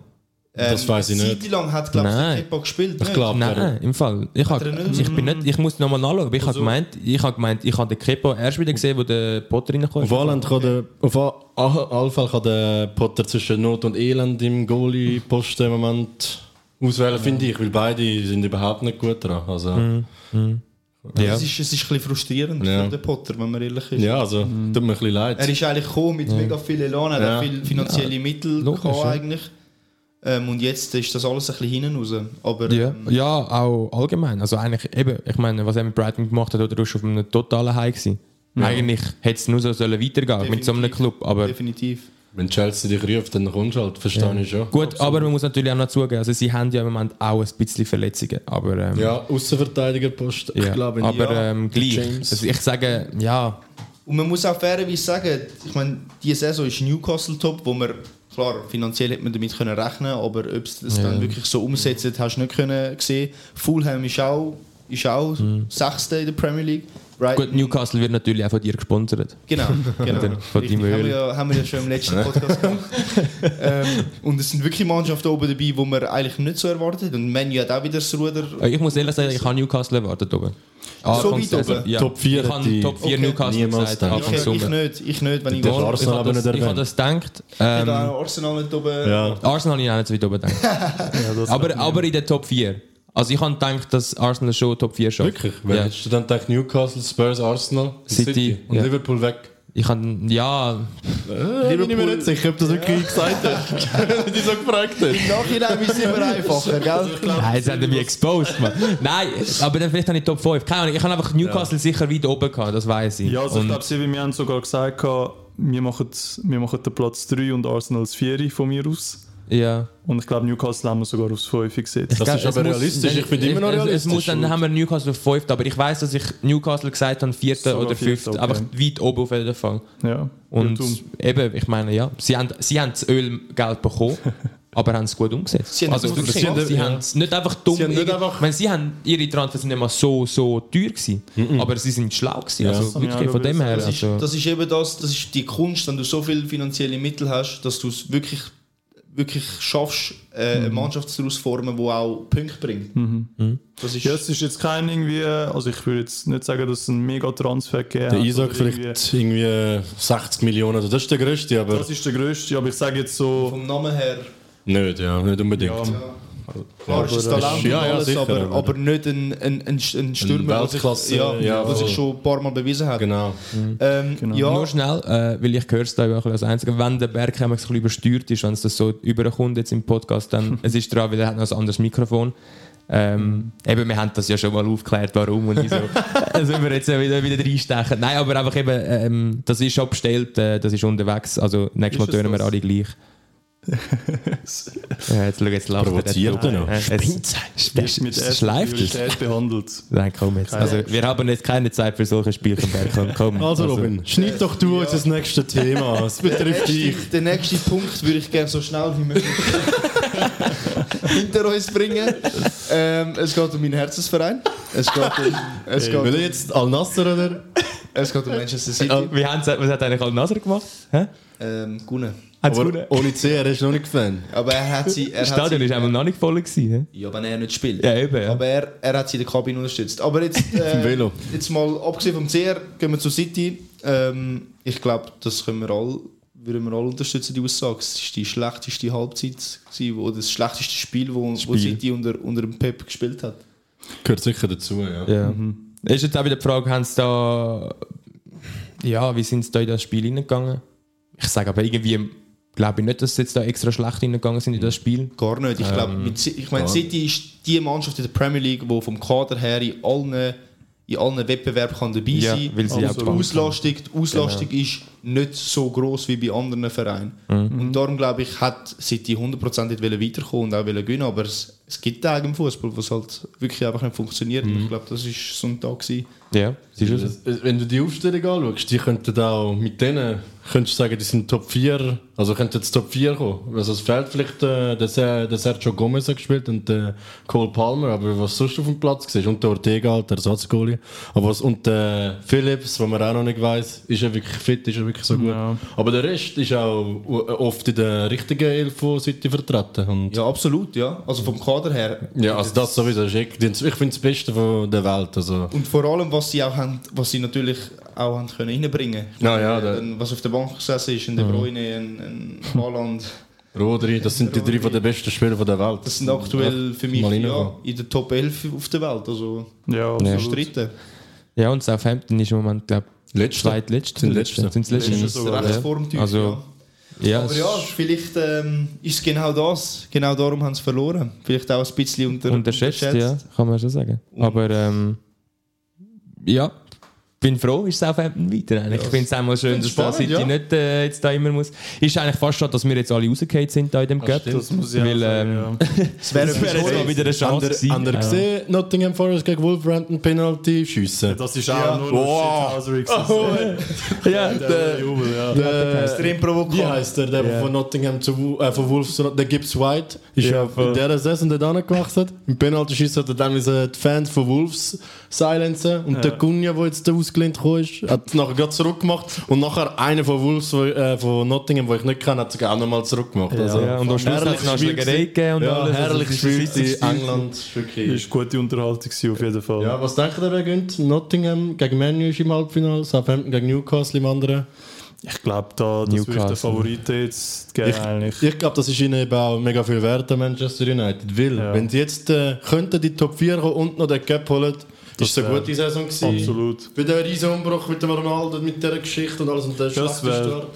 Das weiss ich nicht. Zeit lang hat, glaube ich. Kepa gespielt. Ich nicht? glaube, Nein, im Fall. Ich, hab, er nicht ich, bin nicht, ich muss nochmal nachschauen, aber ich habe gemeint, ich habe gemeint, ich habe den Kepa erst wieder gesehen, wo der Potter reingekommen Auf ist. alle kann der, auf kann der Potter zwischen Not und Elend im Goalie-Posten im Moment auswählen, finde ich, weil beide sind überhaupt nicht gut dran. Also, Ja. Es, ist, es ist ein bisschen frustrierend Ja. für den Potter, wenn man ehrlich ist. ja, also, tut mir ein bisschen leid. Er ist eigentlich gekommen mit mega viel Elan, er Ja. hat viel finanzielle Mittel logisch, gehabt ja. eigentlich. Ähm, und jetzt ist das alles ein bisschen hinten raus. Aber Ja, ähm, ja, auch allgemein. Also eigentlich eben, ich meine, was er mit Brighton gemacht hat, oder du warst auf einem totalen High gewesen. Eigentlich hätte es nur so sollen weitergehen mit so einem. Club. Aber Definitiv. Wenn Chelsea dich ruft, dann kommst du halt, verstehe ich schon. gut, aber man muss natürlich auch noch zugeben, also sie haben ja im Moment auch ein bisschen Verletzungen. Aber, ähm, Ja, Außenverteidigerpost, ja. ich glaube aber ja. ähm, gleich. Also ich sage, ja, Und man muss auch fairerweise sagen, ich meine, diese Saison ist Newcastle top, wo man, klar, finanziell hätte man damit können rechnen aber ob es das dann wirklich so umsetzt, hast du nicht können sehen. Fulham ist auch, ist auch Sechste in der Premier League. Brighton, gut, Newcastle wird natürlich auch von dir gesponsert. Genau, genau. Von Richtig, deinem haben, wir ja, haben wir ja schon im letzten Podcast gemacht. ähm, und es sind wirklich Mannschaften oben dabei, die man eigentlich nicht so erwartet. Und Menu hat auch wieder das Ruder. Äh, Ich muss ehrlich sagen, ich habe Newcastle erwartet oben. Anfangs weit Saison, oben? ja. Top vier Ich hätte habe ich Top 4 Okay. Newcastle Niemals gesagt. Anfang Ich, ich Sommer. nicht, ich nicht, wenn ich gehe. Arsenal Ich habe aber das, nicht ich habe das gedacht. Ich Ähm, auch Arsenal nicht oben. Ja. Arsenal habe ich auch nicht so weit oben gedacht. Ja, das aber, aber in der Top 4. Also ich habe gedacht, dass Arsenal schon Top 4 schafft. Wirklich? Wer Ja. hättest du dann gedacht, Newcastle, Spurs, Arsenal, City, und ja. Liverpool weg? Ich habe, ja, Äh, bin ich mir nicht sicher, ob das wirklich gesagt hast. Wenn du so gefragt hast. Im Nachhinein ist es immer einfacher, gell? Nein, jetzt haben wir mich exposed, Mann. Nein, aber dann vielleicht habe ich Top 5. Keine Ahnung, ich habe einfach Newcastle sicher weit oben gehabt, das weiß ich. Ja, also ich Und- glaube, sie- wir haben sogar gesagt, gehabt, wir machen, wir machen den Platz 3 und Arsenal das 4 von mir aus. Ja. Und ich glaube, Newcastle haben wir sogar aufs 5 gesetzt. Das ist Es aber muss- realistisch, ich finde immer noch realistisch. Es muss, dann haben wir Newcastle auf 5, aber ich weiß, dass ich Newcastle gesagt habe, 4. Sogar oder 5. Vierter, okay. Einfach weit oben auf jeden Fall. Ja. Und Ja, eben, ich meine, ja, sie haben, sie haben das Ölgeld bekommen, aber haben es gut umgesetzt. Sie haben also es gut wirklich, gemacht, sie ja. haben es nicht einfach dumm. Sie haben nicht einfach- ich meine, sie haben ihre Transfers sind nicht mal so, so teuer gewesen, aber sie sind schlau gewesen. Ja. Also wirklich von dem her. Das ist, Also, das ist eben das, das ist die Kunst, wenn du so viele finanzielle Mittel hast, dass du es wirklich, wirklich schaffst, äh, eine Mannschaft daraus zu formen, die auch Punkte bringt. Das ist, Ja, es ist jetzt kein irgendwie, also ich würde jetzt nicht sagen, dass es einen mega Transfer gegeben Der Isaac vielleicht irgendwie äh, 60 Millionen, also das ist der größte, aber Das ist der größte, aber ich sage jetzt so, vom Namen her, nicht, ja, nicht unbedingt. ja, klar ist das Talent Ja, ja, alles, sicher, aber, aber- nicht ein, ein, ein, ein Stürmer, der sich, Weltklasse, ja, ja, sich voll. schon ein paar Mal bewiesen hat. Genau. Ähm, Genau. Ja, Nur schnell, äh, weil ich höre es da auch als Einziger, wenn der Berg ein bisschen übersteuert ist, wenn es das so überkommt jetzt im Podcast, dann es ist dran, weil er hat noch ein anderes Mikrofon. Ähm, eben, wir haben das ja schon mal aufgeklärt, warum und wieso. Also wir jetzt wieder, wieder reinstechen. Nein, aber einfach eben, ähm, das ist schon bestellt, äh, das ist unterwegs. Also nächstes Mal tönen wir alle gleich. Ja, jetzt schau, jetzt lacht er. Provoziert er noch? Äh, es- wird mit. Priorität behandelt. Nein, komm jetzt. Also, wir haben jetzt keine Zeit für solche Spielchen. Komm, komm. Also Robin, schneid doch du uns das nächste Thema. Es der betrifft dich. nächste, den nächsten Punkt würde ich gerne so schnell wie möglich hinter uns bringen. Ähm, es geht um meinen Herzensverein. Es geht um. Es geht Will er jetzt Al-Nasser oder? Es geht um Manchester City. Wie haben sie, was hat eigentlich Al-Nasser gemacht? Hä? Ähm, gewonnen. Hat's Aber ohne CR ist noch nicht Fan. Aber er hat sie. Er Das hat Stadion sie, war einmal noch nicht voll. Gewesen, hä? Ja, wenn er nicht spielt. Ja, eben, ja. Aber er, er hat sie in der Kabine unterstützt. Aber jetzt, äh, Velo. jetzt mal abgesehen vom CR, gehen wir zu City. Ähm, ich glaube, das können wir alle, würden wir alle unterstützen, die Aussage. Es war die schlechteste Halbzeit, gewesen, wo das schlechteste Spiel, wo, wo Spiel. City unter, unter dem Pep gespielt hat. Gehört sicher dazu, ja. Ja. Ist jetzt auch wieder die Frage, haben sie da. Ja, wie sind sie da in das Spiel hineingegangen? Ich sage aber irgendwie, glaube ich nicht, dass sie jetzt da extra schlecht hineingegangen sind in das Spiel. Gar nicht. Ich glaube, Ci- ich meine, City ist die Mannschaft in der Premier League, die vom Kader her in allen, in allen Wettbewerben kann dabei Ja, sein weil sie Und auch die Auslastung, die Auslastung ist nicht so groß wie bei anderen Vereinen. Mhm. Und darum glaube ich, hat City hundertprozentig wollen weiterkommen und auch wollen gewinnen, aber es, es gibt Tage im Fußball, wo es halt wirklich einfach nicht funktioniert. Und ich glaube, das ist so ein Tag gewesen. Ja, siehst du das? Wenn du die Aufstellung anschaust, die könnten auch mit denen, könntest du sagen, die sind Top 4, also könnten jetzt Top 4 kommen. Also es fehlt vielleicht äh, der, Ser- der Sergio Gomez hat gespielt und der Cole Palmer, aber was sonst auf dem Platz war, und der Ortega, der Ersatzgoalie. Aber was, und der Phillips, wo man auch noch nicht weiss, ist er wirklich fit, ist er wirklich so gut. Ja. Aber der Rest ist auch äh, oft in der richtigen Elf von City vertreten. Und Ja, absolut, ja. Also vom Kader her. ja, also das sowieso. das ist echt- Ich finde es das Beste von der Welt. Also. Und vor allem, was sie auch haben, was sie natürlich auch haben können reinbringen. Ja, ja, der- Ein- was auf der Bank gesessen ist, ein De Bruyne, ein, ein Haaland. Rodri, das sind die drei von den besten Spieler von der Welt. Das sind aktuell für mich ja, in der Top 11 auf der Welt. Also Ja, Ja. stritten. Ja, und Southampton ist im Moment, glaube ich, Letzte. zweitletzte. Sind Letzte. Sind letzte. Das ist so, ein ja. Rechtsformtyp. Also, ja. Ja, Aber ja, vielleicht ähm, ist es genau das. Genau darum haben sie verloren. Vielleicht auch ein bisschen unter, unterschätzt, ja, kann man schon sagen. Aber ähm, ja, bin froh, ist Southampton weiter. eigentlich. ich finde es einmal schön, dass spannend, City ja. nicht äh, jetzt da immer muss. Ist eigentlich fast schon, dass wir jetzt alle rausgefallen sind da in dem Cup. Das muss ich auch Weil, ähm, ja. Es wäre wäre jetzt wieder eine Chance gewesen. habt ihr Ja. gesehen, Nottingham Forest gegen Wolverhampton Penalty schiessen? Das ist auch Ja. nur Wow. noch Shithousery. Ja, Der Jubel, ja. Der, extrem provokant. wie heißt der, der Ja. von Nottingham zu äh, von Wolves, der Gibbs White, ist Ja, ja, in dieser Saison dort angewachsen. Im Penalty schießen hat er dann die Fans von Wolves silenzen und der Cunha, der jetzt da ausgelehnt gekommen ist, hat nachher gerade zurückgemacht und nachher einer von Wolves, wo, äh, von Nottingham, den ich nicht kenne, hat sogar auch nochmal zurückgemacht. Also, Ja, und am Schluss hat es noch Schlägerei gegeben und ja, alles. Herrlich es ist Spiel ein in. England. ist Wirklich. Ist gute Unterhaltung gewesen, auf jeden Fall. Ja, was denkt ihr, wer gönnt? Nottingham gegen Manu ist im Halbfinale, Southampton gegen Newcastle im anderen. Ich glaube, da das wird der Newcastle. Favorit jetzt geben, eigentlich. Ich glaube, das ist ihnen eben auch mega viel wert an Manchester United. Weil, Ja. wenn sie jetzt äh, könnten die Top 4 kommen und noch den Cup holen, Das ist es eine wär- gute Saison gewesen. Absolut. Bei der riesen Umbruch mit dem Ronaldo, mit dieser Geschichte und alles und der Das schlechte Start.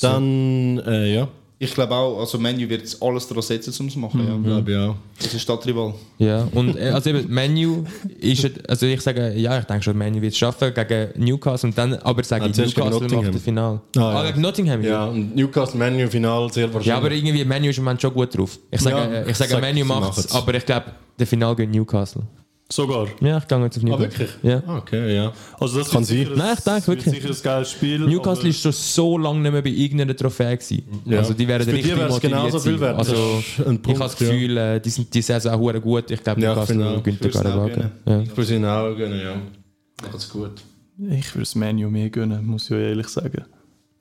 Dann, äh, ja, Ich glaube auch, also Menu wird jetzt alles daran setzen, um es zu machen. Ja. glaube auch. Das ist Stadtrival. Ja, und äh, also eben, Menu ist, also ich sage, ja, ich denke schon, Menu wird es schaffen gegen Newcastle und dann, aber sage Ah, ich, Newcastle macht das Final. Ah, Ah, ja. gegen Nottingham, Ja, und Newcastle Manu Final sehr wahrscheinlich. Ja, aber irgendwie, Menu ist im Moment schon gut drauf. Ich sage, Ja, äh, ich sage sag, Menu macht es, aber ich glaube, der Final gegen Newcastle. Sogar. Ja, ich gehe jetzt auf ah, Newcastle. wirklich? Ja. Ah, okay, ja. Also das Kann sein. sicher, Nein, ich denke wirklich. sicher ein geiles Spiel. Newcastle ist schon so lange nicht mehr bei irgendeiner Trophäe gewesen. Ja. Also die werden Für die richtig wär's motiviert genauso viel sein. wert. Also ein ich habe Punkt, das Gefühl, äh, die sind die Saison auch gut. Ich glaube, Ja, ich Newcastle auch. gewinnt den. Ja. Ich würde ihnen auch gönnen, ja. Macht's gut. Ich würde das Menu mehr gönnen, muss ich ja ehrlich sagen.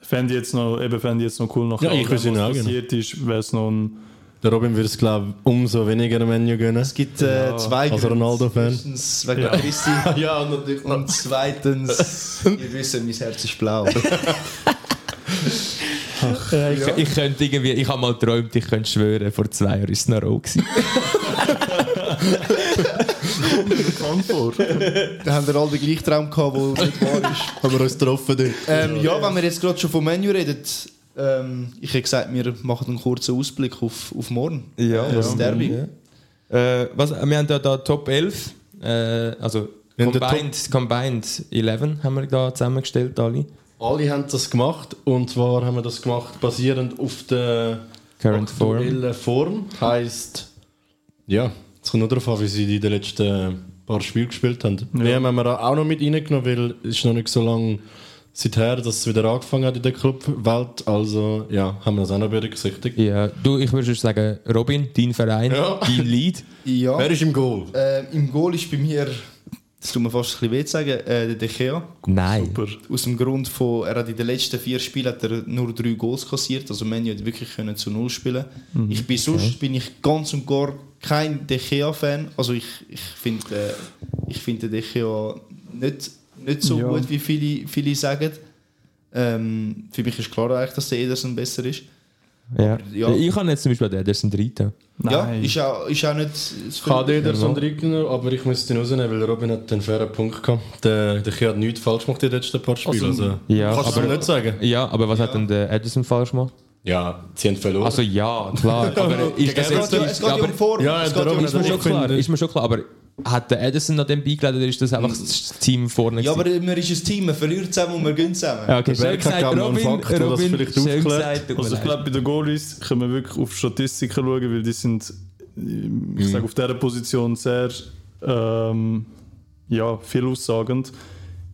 Fände ich jetzt noch, eben fände ich jetzt noch cool nach Ja, ich was passiert ist, wäre es noch ein Der Robin würde es, glaube ich, umso weniger Menu gönnen. Es gibt äh, zwei als Gründe. Ronaldo-Fan. Erstens wegen Ja. Christi ja, natürlich. und zweitens, ihr wisst, mein Herz ist blau. Ja, ich, ich könnte irgendwie, ich habe mal geträumt, ich könnte schwören, vor zwei Jahren ist es noch roh gewesen. bekannt vor. da haben wir alle den gleichen Traum gehabt, der nicht wahr ist. Haben wir uns getroffen dort. Ähm, ja, wenn wir jetzt gerade schon vom Menu reden, ähm, ich hätte gesagt, wir machen einen kurzen Ausblick auf, auf morgen. Ja, das Derby. Ja. Äh, was, wir haben da, da Top 11, äh, also combined, combined 11 haben wir da zusammengestellt, alle. Alle haben das gemacht und zwar haben wir das gemacht basierend auf der Current Form. aktuellen Form. Heißt, ja, es kommt nur darauf an, wie sie in den letzten paar Spielen gespielt haben. Wir haben wir auch noch mit reingenommen, weil es ist noch nicht so lange seither, dass es wieder angefangen hat in der Clubwelt. Also ja, haben wir das auch noch berücksichtigt. Ja, du, ich würde schon sagen, Robin, dein Verein, Ja. dein Lead. Ja. Wer ist im Goal? Äh, Im Goal ist bei mir das tut mir fast ein bisschen weh zu sagen, äh, der De Gea. Nein. Super. Aus dem Grund von, er hat in den letzten vier Spielen hat er nur drei Goals kassiert, also Manu hat wirklich können zu null spielen. Ich bin sonst bin ich ganz und gar kein De Gea Fan. Also ich, ich finde äh, ich finde De Gea nicht, nicht so Ja. gut wie viele, viele sagen. Ähm, für mich ist klar eigentlich, dass der Ederson besser ist. Ja. Ja. Ich habe jetzt zum Beispiel den Ederson Drita. Ja, ist auch, ist auch nicht das Kann jeder so Ja. einen aber ich muss den rausnehmen, weil Robin hat einen fairen Punkt gehabt. Der, der Kind hat nichts falsch gemacht in den letzten paar Spielen. Also, Also, ja, kannst du aber- nicht sagen. Ja, aber was hat denn der Ederson falsch gemacht? Ja, sie haben verloren. Also ja, klar. aber ist das Es jetzt es geht ja aber, um Form. Ja, es geht um Robin ist, mir hat schon Ich klar, finde- ist mir schon klar, aber hat der Ederson noch dem beigelegt oder ist das einfach das Team vorne? Ja, gewesen? aber man ist ein Team, man verliert zusammen und man gönnt zusammen. ja, okay, Der schön Berg hat, gesagt, Robin, Fakt, der das Robin, vielleicht schön aufklärt. gesagt. Also ich glaube, bei den Goalies können wir wirklich auf Statistiken schauen, weil die sind, ich sage, auf dieser Position sehr ähm, ja, viel aussagend.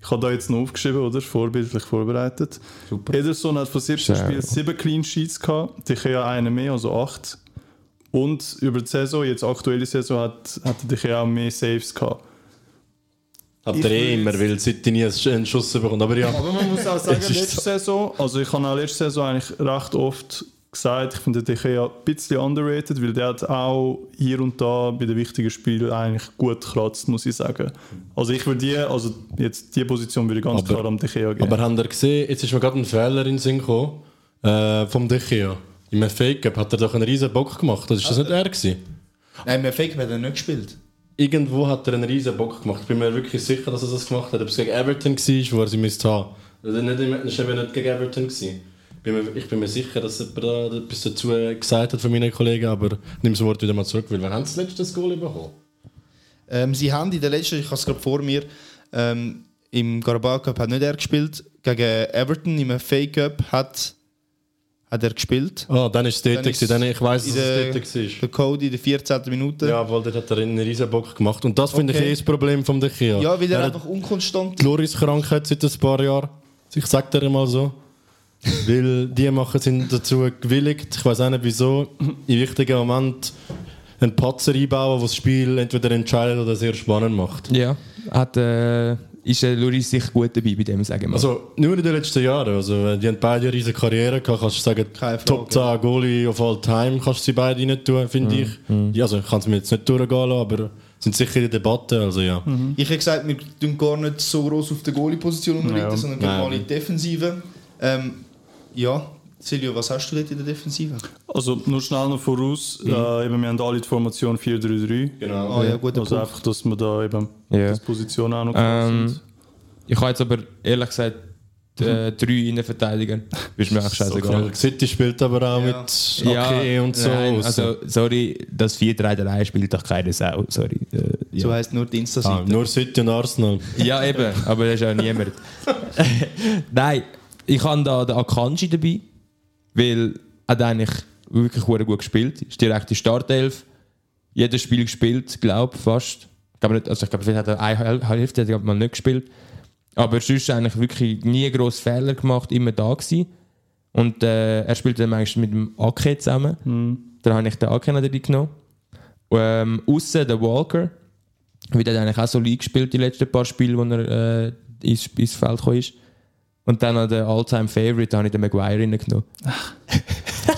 Ich habe da jetzt noch aufgeschrieben, oder? Vorbildlich vorbereitet. Super. Ederson hat von 17 Schau. Spielen 7 Clean Sheets gehabt, De Gea einen mehr, also 8. Und über die Saison, jetzt aktuelle Saison, hat, hat De Gea auch mehr Saves gehabt. Hat Ich er eh immer, weil seit nie einen Schuss bekommt. Aber ja, Aber man muss auch sagen, letzte Saison, also ich habe auch letzte Saison eigentlich recht oft gesagt, ich finde den De Gea ein bisschen underrated, weil der hat auch hier und da bei den wichtigen Spielen eigentlich gut gekratzt, muss ich sagen. Also ich würde die, also jetzt die Position würde ich ganz Aber- klar am De Gea geben. aber habt ihr gesehen, jetzt ist mir gerade ein Fehler in den Sinn gekommen, äh, vom Dechia. Im Fake Cup hat er doch einen riesen Bock gemacht. Das ist das nicht er gewesen? Nein, mehr Fake hat er nicht gespielt. Irgendwo hat er einen riesen Bock gemacht. Ich bin mir wirklich sicher, dass er das gemacht hat. Ob es gegen Everton war, wo er sie müsste haben. Also nicht, das war eben nicht gegen Everton. Gewesen. Ich bin mir sicher, dass jemand da etwas dazu gesagt hat von meinen Kollegen, aber ich nehme das Wort wieder mal zurück, weil wir haben das letzte Goal bekommen. Ähm, sie haben in der letzten, ich habe es gerade vor mir, ähm, im Carabao Cup hat nicht er gespielt. Gegen Everton im FA Cup hat, hat er gespielt. Ah, dann ist es dort. Dann ist ich weiss, dass der- es dort war. Der Cody in der 14. Minute. Ja, weil dort hat er einen riesen Bock gemacht. Und das finde Okay. ich eh das Problem vom Dechia. Ja, weil er hat einfach unkonstant die Loris-Krankheit seit ein paar Jahren. Ich sage dir mal so. Weil die machen sind dazu gewilligt, ich weiß auch nicht wieso, in wichtigen Moment einen Patzer einbauen, der das Spiel entweder entscheidet oder sehr spannend macht. Ja, hat, äh, ist äh, Luris sich gut dabei bei dem, sagen wir. Also nur in den letzten Jahren. Also, die haben beide eine riesige Karriere gehabt. Kannst du sagen. Top 10 Goalie of all time kannst du sie beide nicht tun, finde ich. Ja, also ich kann es mir jetzt nicht durchgehen lassen, aber sind sicher in der Debatte. Also ja. Ich habe gesagt, wir tun gar nicht so groß auf der Goalie-Position unterrichten, Ja. sondern gehen Nein. mal in die Defensive. Ähm, ja, Silvio, was hast du dort in der Defensive? also nur schnell noch voraus, äh, eben, wir haben alle die Formation 4-3-3. Genau. Ah ja, guter Also Punkt. einfach, dass wir da eben Ja. das Position auch noch Ähm, sind. ich habe jetzt aber ehrlich gesagt äh, drei Innenverteidiger. Ist mir eigentlich scheißegal. Ja, City spielt aber auch Ja. mit Ake und so. nein, Also, sorry, das 4-3-3 spielt doch keine Sau. Sorry. Äh, ja. So heisst nur die ah, nur City und Arsenal. Ja, eben, aber das ist auch niemand. Nein, ich habe da den Akanji dabei, weil er hat eigentlich wirklich gut gespielt. Ist direkt die Startelf. Jedes Spiel gespielt, glaube fast. Ich glaube, nicht, also ich glaube, vielleicht hat er eine Häl- Hälfte hat er mal nicht gespielt. Aber sonst eigentlich wirklich nie grosse Fehler gemacht, immer da gewesen. Und äh, er spielt dann manchmal mit dem Ake zusammen. Dann habe ich den Ake drin genommen. Ähm, Aussen der Walker. Weil der hat eigentlich auch so gespielt die letzten paar Spiele, wo er äh, ins, ins Feld gekommen ist. Und dann noch der All-Time Favorite, da habe ich den Maguire reingenommen.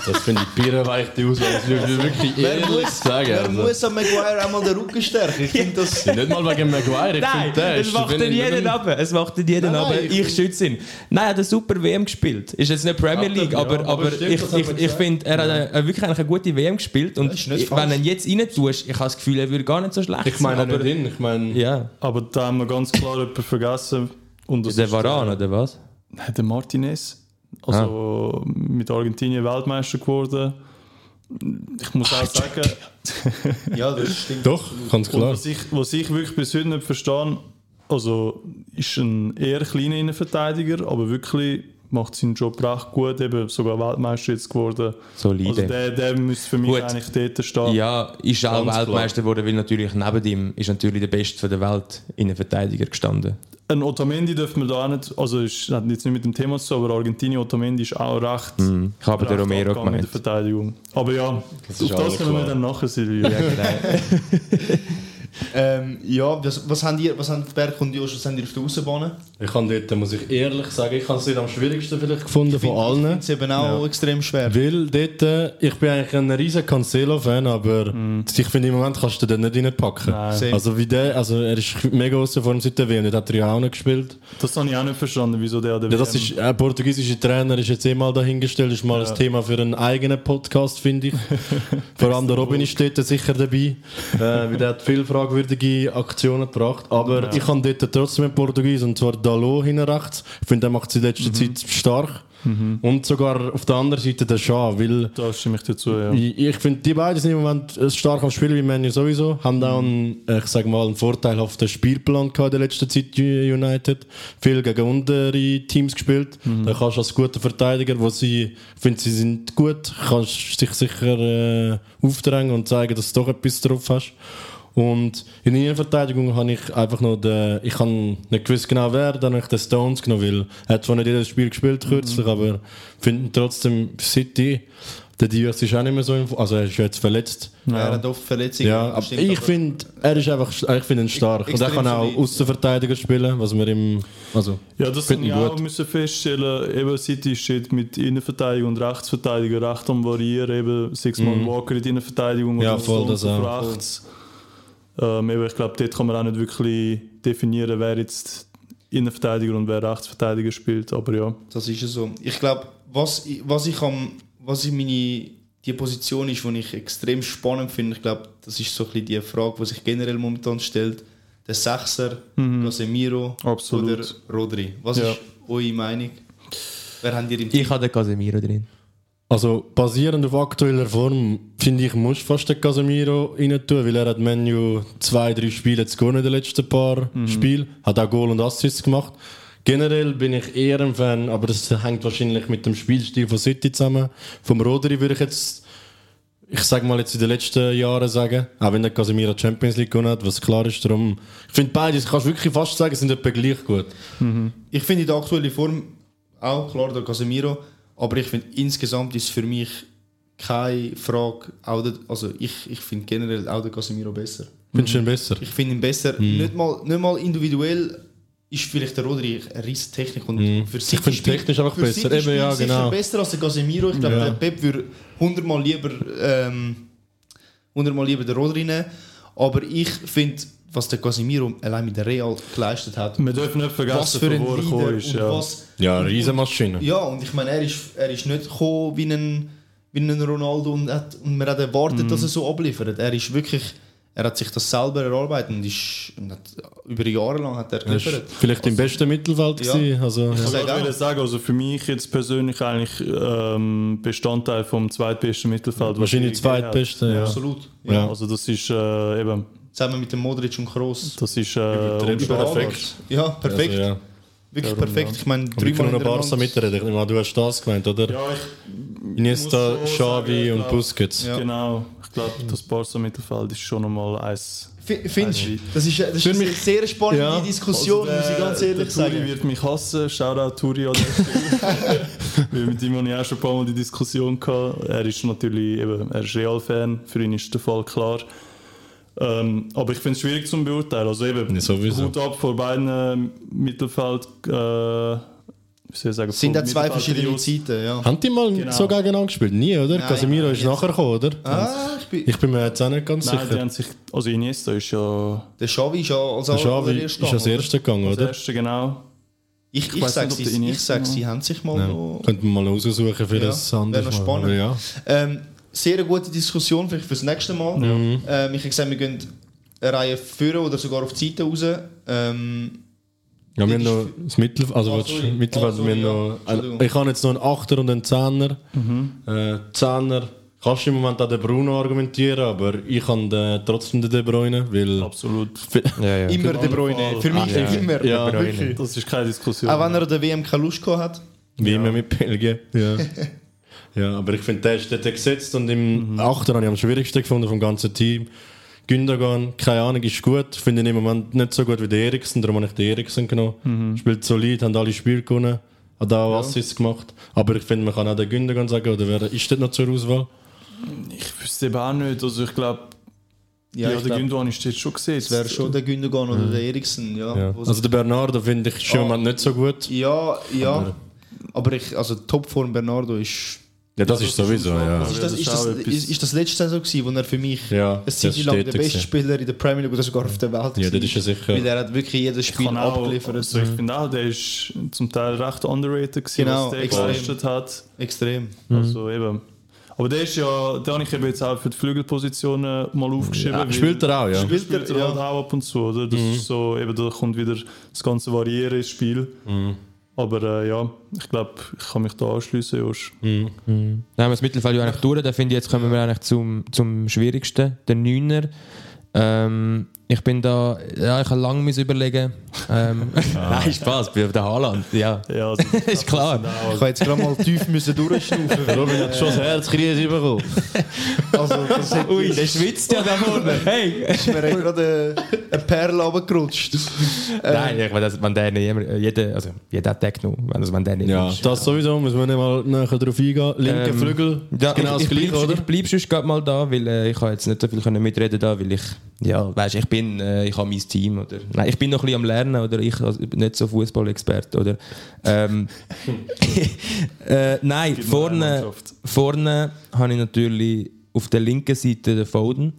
Das finde ich birrenweichte Auswahl. Das würde ich wirklich Wer ehrlich muss, sagen. wer Also, muss am Maguire einmal den Rücken stärken? Ich finde das... nicht mal wegen Maguire. Ich Nein, finde, der es ist- macht ihn jeden ab. Es macht ihn jeden ab. Ich, ich- schütze ihn. Nein, er hat eine super WM gespielt. Ist jetzt nicht Premier er, League, ja, aber, aber aber stimmt, ich, ich, man ich finde, er hat eine, eine, wirklich eine gute WM gespielt. Und ich, wenn er ihn jetzt rein tust, ich habe das Gefühl, er würde gar nicht so schlecht Ich meine sein. nicht aber, ihn. Ich meine, Ja. Aber da haben wir ganz klar jemanden vergessen. Und das Der Varan, oder was? Der Martinez. Also mit Argentinien Weltmeister geworden. Ich muss auch sagen, Ja, das stimmt. doch, ganz und klar. was, ich, was ich wirklich bis heute nicht verstehe, also ist ein eher kleiner Innenverteidiger, aber wirklich macht seinen Job recht gut, eben sogar Weltmeister jetzt geworden. Solide. Also der, der müsste für mich Gut. eigentlich dort stehen. Ja, ist auch Ganz Weltmeister geworden, weil natürlich neben ihm ist natürlich der Beste von der Welt in der Verteidiger gestanden. Ein Otamendi dürfen wir da auch nicht, also ist, hat jetzt nicht mit dem Thema zu tun, aber Argentinien Otamendi ist auch recht. Ich habe den Romero abgegangen in der gemeint. Verteidigung. Aber ja, ist auf das kommen wir dann nachher, Silvio. ähm, ja, was, was habt ihr, was haben Berg und Josh, was habt ihr auf der Außenbahn? Ich habe dort, muss ich ehrlich sagen, ich habe es nicht am schwierigsten vielleicht gefunden von allen. Ich finde es eben auch extrem schwer. Weil dort, äh, ich bin eigentlich ein riesen Cancelo-Fan, aber ich finde, im Moment kannst du den nicht reinpacken. Nein. Also wie der, also er ist mega außen vor dem seit der WM, dort hat er ja auch noch gespielt. Das habe ich auch nicht verstanden, wieso der der Ja, das ist, ein portugiesischer Trainer ist jetzt eh mal dahingestellt, ist mal Ja. ein Thema für einen eigenen Podcast, finde ich. Vor allem der Robin ist dort sicher dabei, äh, weil der hat viele fragwürdige Aktionen gebracht. Aber ich habe dort trotzdem einen Portugies, und zwar Dalot hinten rechts. Ich finde, der macht es in letzter Zeit stark. Und sogar auf der anderen Seite der Schah, weil Da stimme ich dazu, ja. ich, ich finde, die beiden sind im Moment äh, stark am Spielen, wie Manu sowieso. Haben auch einen, äh, ich sag mal, einen vorteilhaften Spielplan gehabt in der letzten Zeit, U- United. Viel gegen untere Teams gespielt. Da kannst du als guter Verteidiger, wo sie, ich finde, sie sind gut, kannst dich sicher äh, aufdrängen und zeigen, dass du doch etwas drauf hast. Und in der Innenverteidigung habe ich einfach noch den, ich habe nicht gewusst genau wer, dann habe ich den Stones genommen, weil er hat zwar nicht jedes Spiel gespielt kürzlich, aber finde trotzdem City, der Diaz ist auch nicht mehr so, also er ist jetzt verletzt. Er hat oft Verletzungen. Ja, aber stimmt, ich finde, er ist einfach, ich finde ihn stark. Und er kann auch solid. Außenverteidiger spielen, was wir im, also, Ja, das Find habe ich ich auch gut. müssen feststellen. Eben City steht mit Innenverteidigung und Rechtsverteidigung recht am variieren. Eben sechsmal Walker in die Innenverteidigung Mhm. Ja, und voll, das auch. rechts. Ähm, eben, ich glaube, dort kann man auch nicht wirklich definieren, wer jetzt Innenverteidiger und wer Rechtsverteidiger spielt. Aber ja, Das ist ja so. Ich glaube, was, ich- was ich am, was ich meine, die Position ist, die ich extrem spannend finde, ich glaube, das ist so ein bisschen die Frage, die sich generell momentan stellt. Der Sechser, Casemiro Absolut. oder Rodri. Was Ja. ist eure Meinung? Wer habt ihr im Team? Ich habe den Casemiro drin. Also basierend auf aktueller Form, finde ich, muss fast den Casemiro rein tun, weil er hat Menu zwei, drei Spiele zu gewonnen in den letzten paar Spielen, hat auch Goal und Assists gemacht. Generell bin ich eher ein Fan, aber das hängt wahrscheinlich mit dem Spielstil von City zusammen. Vom Rodri würde ich jetzt ich sag mal jetzt in den letzten Jahren sagen, auch wenn der Casemiro die Champions League gewonnen hat, was klar ist, darum, ich finde beide, kannst du wirklich fast sagen, sind etwa gleich gut. Ich finde in der aktuellen Form auch klar der Casemiro, aber ich finde insgesamt ist für mich keine Frage, also ich, ich finde generell auch der Casemiro besser. Findest du ihn besser? Ich finde ihn besser, Mhm. nicht, mal, nicht mal individuell ist vielleicht der Rodri eine Technik und für Mhm. Ich City finde spielt- technisch einfach für besser. Eben, ja, genau. besser als der Casemiro. Ich glaube, Ja. der Pep würde hundertmal lieber, ähm, hundertmal lieber den Rodri nehmen. Aber ich finde, was der Casemiro allein mit der Real geleistet hat, wir dürfen nicht was vergessen, für von ein wo er Leader gekommen ist. Ja. was Ja, eine Riesenmaschine. ja, und ich meine, er ist, er ist nicht gekommen wie ein, wie ein Ronaldo und, hat, und man hat erwartet, dass er so abliefert. Er ist wirklich, er hat sich das selber erarbeitet und, ist, und hat, über Jahre lang hat er Er ist geliefert. vielleicht im besten Mittelfeld Ja. gewesen. Also, Ich ja. würde sagen, also für mich jetzt persönlich eigentlich ähm, Bestandteil vom zweitbesten Mittelfeld. was Wahrscheinlich zweitbeste, ja. Absolut. Ja. Ja. Also das ist äh, eben, Zusammen mit dem Modric und Kroos. das ist äh, perfekt. Ja, perfekt. Also, ja. Wirklich Darum, perfekt. Ich meine, kann dreimal noch Barca mitreden. Ich du hast das gemeint, oder? Ja, ich Iniesta, schon Xavi und Busquets. Ja. Genau, ich glaube, das Barca-Mittelfeld ist schon nochmal eins. Fi- Findest du? Also, Das ist, das ist eine sehr spannende Ja. Diskussion, muss ich ganz ehrlich der Turi sagen. wird mich hassen. Shoutout Turi an Stelle. Weil mit ihm habe ich auch schon ein paar Mal die Diskussion gehabt. Er ist natürlich eben, er ist Real-Fan, für ihn ist der Fall klar. Ähm, aber ich finde es schwierig zu beurteilen. Also eben, Ja, sowieso. Hut ab vor beiden äh, Mittelfeld. Äh, wie soll ich sagen, Es sind auch zwei verschiedene. Zeiten, ja. Haben die mal Genau. so gegeneinander gespielt? Nie, oder? Nein, Casemiro ist nachher gekommen, oder? Ah, ich bin, Ich bin mir jetzt auch nicht ganz Nein, die sicher. haben sich, also Iniesta ist ja der Xavi ist ja als Der Xavi ist als Erster gegangen, das oder? erste, genau. Ich, ich, weiss sag, nicht, ob sie, ich sag, noch- sie haben sich mal Ja. noch... Könnten wir mal raussuchen für Ja, das andere noch Mal. spannend. Aber Ja. Ähm, sehr eine gute Diskussion vielleicht fürs nächste Mal. Ähm, ich habe gesagt, wir gehen eine Reihe führen oder sogar auf die Seite raus. Ähm, Ja, wir haben noch das Mittelfeld, also Ah, sorry. Mittelfeld, Ah, sorry, wir haben ja. noch, ich habe jetzt noch einen Achter und einen Zehner. Äh, Zehner kannst du im Moment auch den Bruno argumentieren, aber ich habe den, trotzdem den De Bruyne, weil Absolut. Ja, ja. immer De Bruyne. Für mich Ja. immer. Ja, De Bruyne. Das ist keine Diskussion. Auch wenn er der WM keine Lust gehabt hat. wie immer mit Belgien. Ja. ja, aber ich finde, der ist dort gesetzt und im Achter habe ich am schwierigsten gefunden vom ganzen Team. Gündogan, keine Ahnung, ist gut. Finde ihn im Moment nicht so gut wie der Eriksen, darum habe ich den Eriksen genommen. Spielt solid, haben alle Spiele gewonnen, hat auch Assists gemacht. Aber ich finde, man kann auch den Gündogan sagen, oder wer ist dort noch zur Auswahl? Ich wüsste eben auch nicht. Also ich glaube, Ja, Ja, ich der glaub, Gündogan ist jetzt schon gesehen. es wäre schon der Gündogan oder der Eriksen, ja. Ja. Also der Bernardo finde ich schon Ah. mal nicht so gut. ja, ja. Aber ich, also Topform Bernardo ist. Ja, das ist sowieso, ja. Ist das, das ist, das, auch ist, ist das letzte Saison gewesen, wo er für mich Ja, eine das Zeit lang der beste. Spieler in der Premier League oder sogar auf der Welt Ja, das ist ja sicher. Weil er hat wirklich jedes Spiel auch, abgeliefert. also ich finde auch, der ist zum Teil recht underrated gewesen, Genau, was der extrem. geleistet hat. Extrem. Also eben. Aber der ist ja, den habe ich eben jetzt auch für die Flügelpositionen mal aufgeschrieben. Ja, spielt er auch, ja. Spielt spielt er er, halt ja. auch ab und zu, oder? Das ist so, eben, da kommt wieder das ganze Variieren ins Spiel. Aber äh, ja, ich glaube, ich kann mich da anschließen, Josh. Dann haben wir das ja eigentlich durch. Dann finde ich, jetzt kommen wir eigentlich zum, zum Schwierigsten, der Neuner. Ähm, ich bin da, ja, ich habe lange überlegen. Ähm, Nein, Spaß, bei der Haaland, ja. Ja, also, Ist klar. Ich habe jetzt gerade mal tief müssen durchschnaufen. Robin hat schon das Herzkrise bekommen. Also, das hat Ui, der schwitzt ja da vorne. Hey! ist mir gerade eine, eine Perle runtergerutscht. Nein, ich meine, das- wenn der nicht immer, jeder, also jeder Tag noch, wenn, also wenn der nicht Ja, ist. das sowieso, müssen wir nicht mal näher drauf eingehen. Linke Ähm, Flügel, Ja, genau ich, ich das gleiche, bleib, oder? Ich bleib sonst gerade mal da, weil äh, ich habe jetzt nicht so viel können mitreden da, weil ich, ja, weißt, ich bin, äh, ich habe mein Team oder, nein, ich bin noch ein bisschen am Lernen oder ich also, ich bin nicht so Fußballexperte oder, ähm, äh, nein, vorne, vorne habe ich natürlich auf der linken Seite den Foden,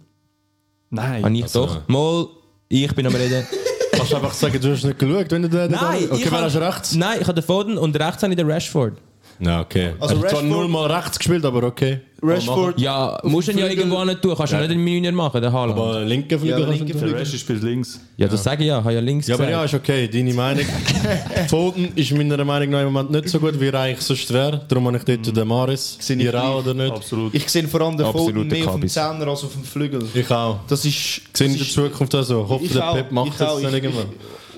Nein. habe ich Also- doch, mal, ich bin am Reden. Kannst du einfach sagen, du hast nicht geschaut, wenn du den Nein, Okay, ich hab- hast rechts? Nein, ich habe den Foden und rechts habe ich den Rashford. Ja, okay. Also Also, zwar Rashford- null mal rechts gespielt, aber okay. Rashford, Ja, musst du ihn ja Flügel- irgendwo nicht tun, kannst du Ja. nicht einen Münner machen, den Haaland. Aber linke Flügel Ja, kannst linke du der Flügel. Rest spielt links. ja, das sage ich ja, habe ja links Ja, aber gesagt. ja, ist okay, deine Meinung. Foden ist meiner Meinung nach im Moment nicht so gut, wie er eigentlich sonst wäre. Darum habe ich dort den Maris. Sehe ich Ihr auch, oder nicht? Absolut. ich sehe vor allem den Absoluter Foden mehr auf dem Kabis. Zehner als auf dem Flügel. Ich auch. Das ist... Sehe das in der Zukunft auch so. Ich hoffe, Ich der auch, Pep macht ich das auch, dann ich- irgendwann.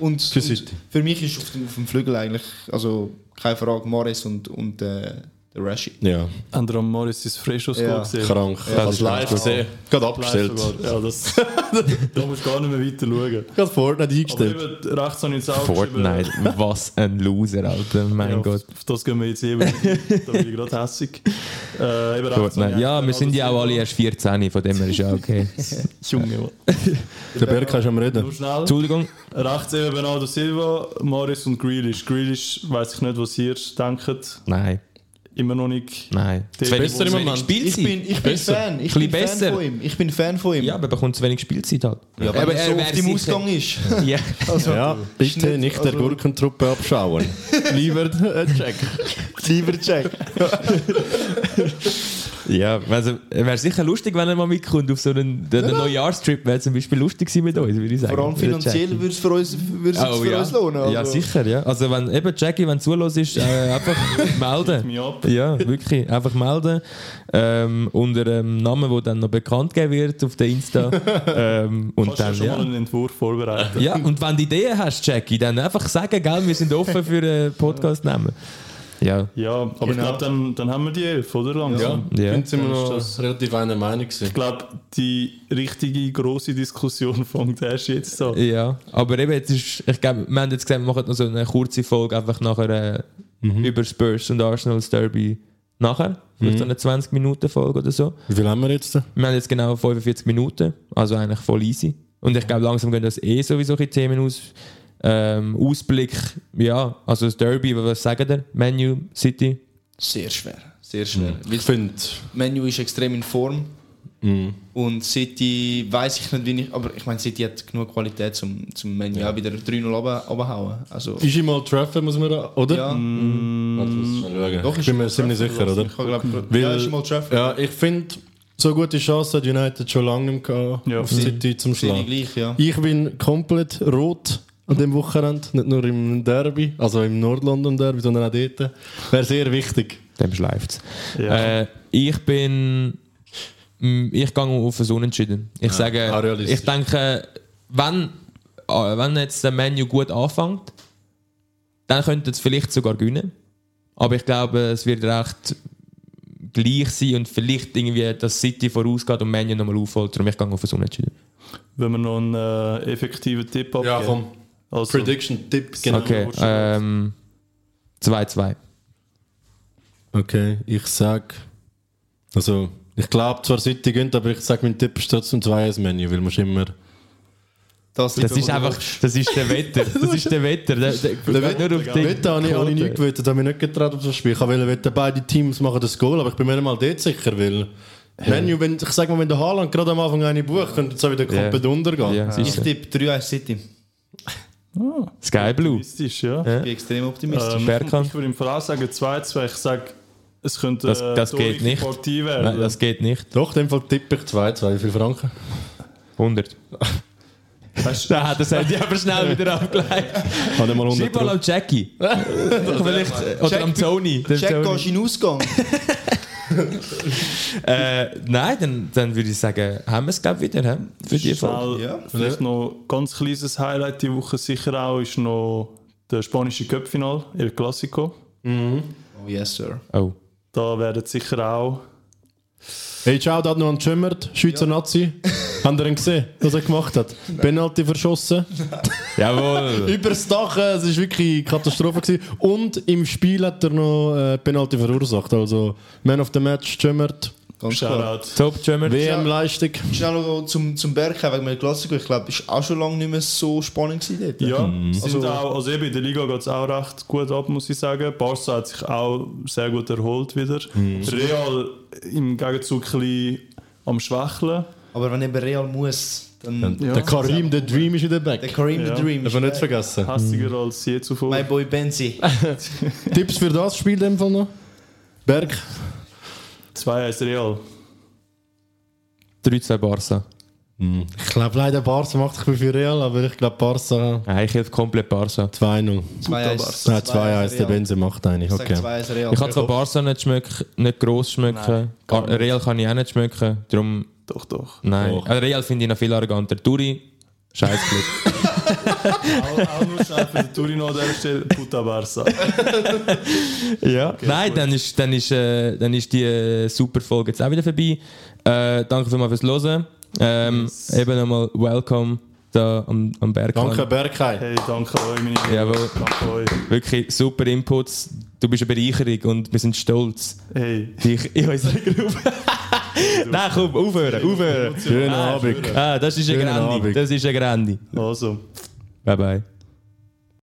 Und, Für und für mich ist auf dem, auf dem Flügel eigentlich, also keine Frage, Morris und, und äh, der Rashi. Ja, am Morris sein Freistoß Ja. gesehen? krank. das Als ist live ganz gesehen. Gerade abgestellt. Ja, das, da musst du gar nicht mehr weiter schauen. Gerade Fortnite Aber eingestellt. eben, rechts habe ich jetzt Fortnite, was ein Loser, Alter, mein Ja, Gott. auf, das gehen wir jetzt eben. da bin ich gerade hässig. Äh, eben Fortnite. Ja, wir sind ja auch alle erst 14, von dem her ist ja okay. Junge. Der Berg ist am Reden. Entschuldigung. Rechts eben Bernardo Silva, Morris und Grealish. Grealish, weiß ich nicht, was ihr denkt. Nein, Immer noch nicht. nein. Der Zu wenig- besser im zu wenig Moment. Ich Spielzeit. bin, ich bin Besser. Fan. Ich Ein bin bisschen Fan besser. von ihm. Ich bin Fan von ihm. Ja, aber er bekommt zu wenig Spielzeit halt. Ja, wenn aber er so auf dem Ausgang ist. Ja. Also, Ja, bitte nicht- nicht der also- Gurkentruppe abschauen. Lieber äh, Check. Lieber Jack. ja, also wäre sicher lustig, wenn er mal mitkommt auf so einen der, der Neujahrstrip. Wäre zum Beispiel lustig gewesen mit uns, würde ich sagen. Vor allem finanziell würde es für uns, würde es Oh, für ja. uns lohnen. Also. ja, sicher, ja. Also wenn eben Jackie, wenn du zuhörst, ist, äh, einfach melden. Ja, wirklich. Einfach melden. Ähm, unter einem Namen, der dann noch bekannt gegeben wird auf der Insta. ähm, und Kannst du ja dann, schon ja. mal einen Entwurf vorbereiten. Ja, und wenn du Ideen hast, Jackie, dann einfach sagen, gell, wir sind offen für einen Podcast nehmen. Ja, Ja, aber ich Genau. glaube, dann, dann haben wir die elf, oder? Langsam. Ja, Ja. ich finde, sind wir Dann ist noch das- relativ einer Meinung gewesen. Ich glaube, die richtige grosse Diskussion fängt erst jetzt an. ja. Aber eben, jetzt ist, ich glaube, wir haben jetzt gesagt, wir machen noch so eine kurze Folge einfach nachher äh, über Spurs und Arsenal's Derby nachher. Vielleicht so eine 20-Minuten-Folge oder so. Wie viel haben wir jetzt? da? Wir haben jetzt genau 45 Minuten, also eigentlich voll easy. Und ich glaube, langsam gehen das eh sowieso die Themen aus. Ähm, Ausblick, ja, also das Derby, was sagen ihr? Menu, City? Sehr schwer. Sehr schwer. Weil Ich finde, Menu ist extrem in Form. Mhm. Und City weiß ich nicht, wie ich. Aber ich meine, City hat genug Qualität zum, zum Menu auch wieder 3-0 runter- runterhauen. Also, ist ihm mal treffen, muss man da, oder? ja, Warte, muss schauen. Doch, ich bin mir ziemlich sicher, oder? ich glaube, Weil- ja, ist mal Trafford. Ja, ich finde, so gute Chance hat United schon lange nicht gehabt, Ja. auf City zum ich Schlagen. gleich, ja. Ich bin komplett rot an dem Wochenende, nicht nur im Derby, also im Nord-London Derby, sondern auch dort. Wäre sehr wichtig. Dem schleift Ja. äh, Ich bin. mm, Ich gehe auf ein Unentschieden. Ich sage, auch realistisch. ich denke, wenn, äh, wenn jetzt der Menu gut anfängt, dann könnte es vielleicht sogar gewinnen. Aber ich glaube, es wird recht gleich sein und vielleicht irgendwie, dass City vorausgeht und Menu nochmal aufholt. Darum ich gehe auf ein Unentschieden. Wenn wir noch einen äh, effektiven Tipp abgeben. Ja, komm. Also, Prediction, Tipp, genau. Okay, ähm, 2-2. Okay, ich sag, also Ich glaube zwar City gönnt, aber ich sage, mein Tipp ist trotzdem 2-1 Menü, weil man immer... Das, Das ist einfach, das ist der Wetter. Das ist der Wetter. Der, der, Der geht nur auf die Wette habe ich, habe ich nicht gewettet, habe mich nicht getraut auf das Spiel. Ich wollte wetten, beide Teams machen das Goal, aber ich bin mir nicht mal dort sicher, weil... Menu, wenn, ich sag mal, wenn der Haaland gerade am Anfang eine bucht, könnte es auch wieder komplett untergehen. Ja, Ich tippe 3-1 City. Sky Blue. Optimistisch, ja. Ja. Ich bin extrem optimistisch. Ähm, Berkan? ich würde im Voraus sagen 2-2. Ich sage, es könnte Das- äh, das geht torreiche nicht. Partie werden. Nein, das geht nicht. Doch, in dem Fall tippe ich 2-2. Wie viel Franken? 100. Weißt Da hat er Handy aber schnell wieder abgeleitet. Habe ich mal 100 Schreib mal am Jackie. Vielleicht, äh, oder Jack- am Tony. Tony. gehst du in den Ausgang? Äh, nein, dann, dann würde ich sagen, haben wir es glaube wieder hä? für die Folge. Ja. vielleicht noch ganz kleines Highlight die Woche sicher auch ist noch der spanische Cup-Final, El Clasico. Oh yes, sir. Oh. Da werden sicher auch Hey, ciao, da hat noch einen Schimmert, Schweizer Nazi. Habt ihr ihn gesehen, was er gemacht hat? Penalty verschossen. Jawohl. Über das Dach, äh, es war wirklich eine Katastrophe. Gewesen. Und im Spiel hat er noch äh, Penalty verursacht. Also, Man of the Match, Schimmert, Ganz klar. Top Jammer. WM-Leistung. Schnell noch zum, zum Berg wegen dem Klassiker. Ich glaube, es war auch schon lange nicht mehr so spannend gewesen dort. Ja, Mhm. sind Also- auch, also eben in der Liga geht es auch recht gut ab, muss ich sagen. Barca hat sich auch sehr gut erholt wieder. Mhm. Real im Gegenzug ein bisschen am Schwächeln. Aber wenn eben Real muss, dann. Ja. Der Karim, der Dream ist in der Der Back. Karim Ja. the Dream Darf man nicht vergessen. Hässiger als je zuvor. My boy Benzi. Tipps für das Spiel in dem Fall noch? Berg? 2-1 Real. 3-2 Barca. Ich glaube leider Barca macht sich für Real, aber ich glaube Barca Nein, ich helfe komplett Barca. 2-0. 2-1. Nein, 2-1, der Benze macht. Ich sage Okay. 2-1 Real. Ich kann zwar Barca nicht, schmecken, nicht gross schmecken. nicht. Real kann ich auch nicht schmecken. Darum, Doch, doch. nein. Doch. Also Real finde ich noch viel arroganter. Turi, scheiß Glück. auch, auch nur schnell für Turino an dieser Stelle. Puta Barca. ja. Nein, dann ist, dann, ist, äh, dann ist die äh, super Folge jetzt auch wieder vorbei. Äh, danke vielmals fürs Hören. Ähm, Eben nochmal welcome da am, am Berg. Danke, Bergheim. Hey, danke euch, meine Lieben. Jawohl. Danke euch. Wirklich super Inputs. Du bist eine Bereicherung und wir sind stolz, Hey. dich in unserer Gruppe. Nein, komm, aufhören, aufhören. Schönen Abend. Ah, das ist Schönen Grandi. Das ist eine Grandi. Also. Bye bye.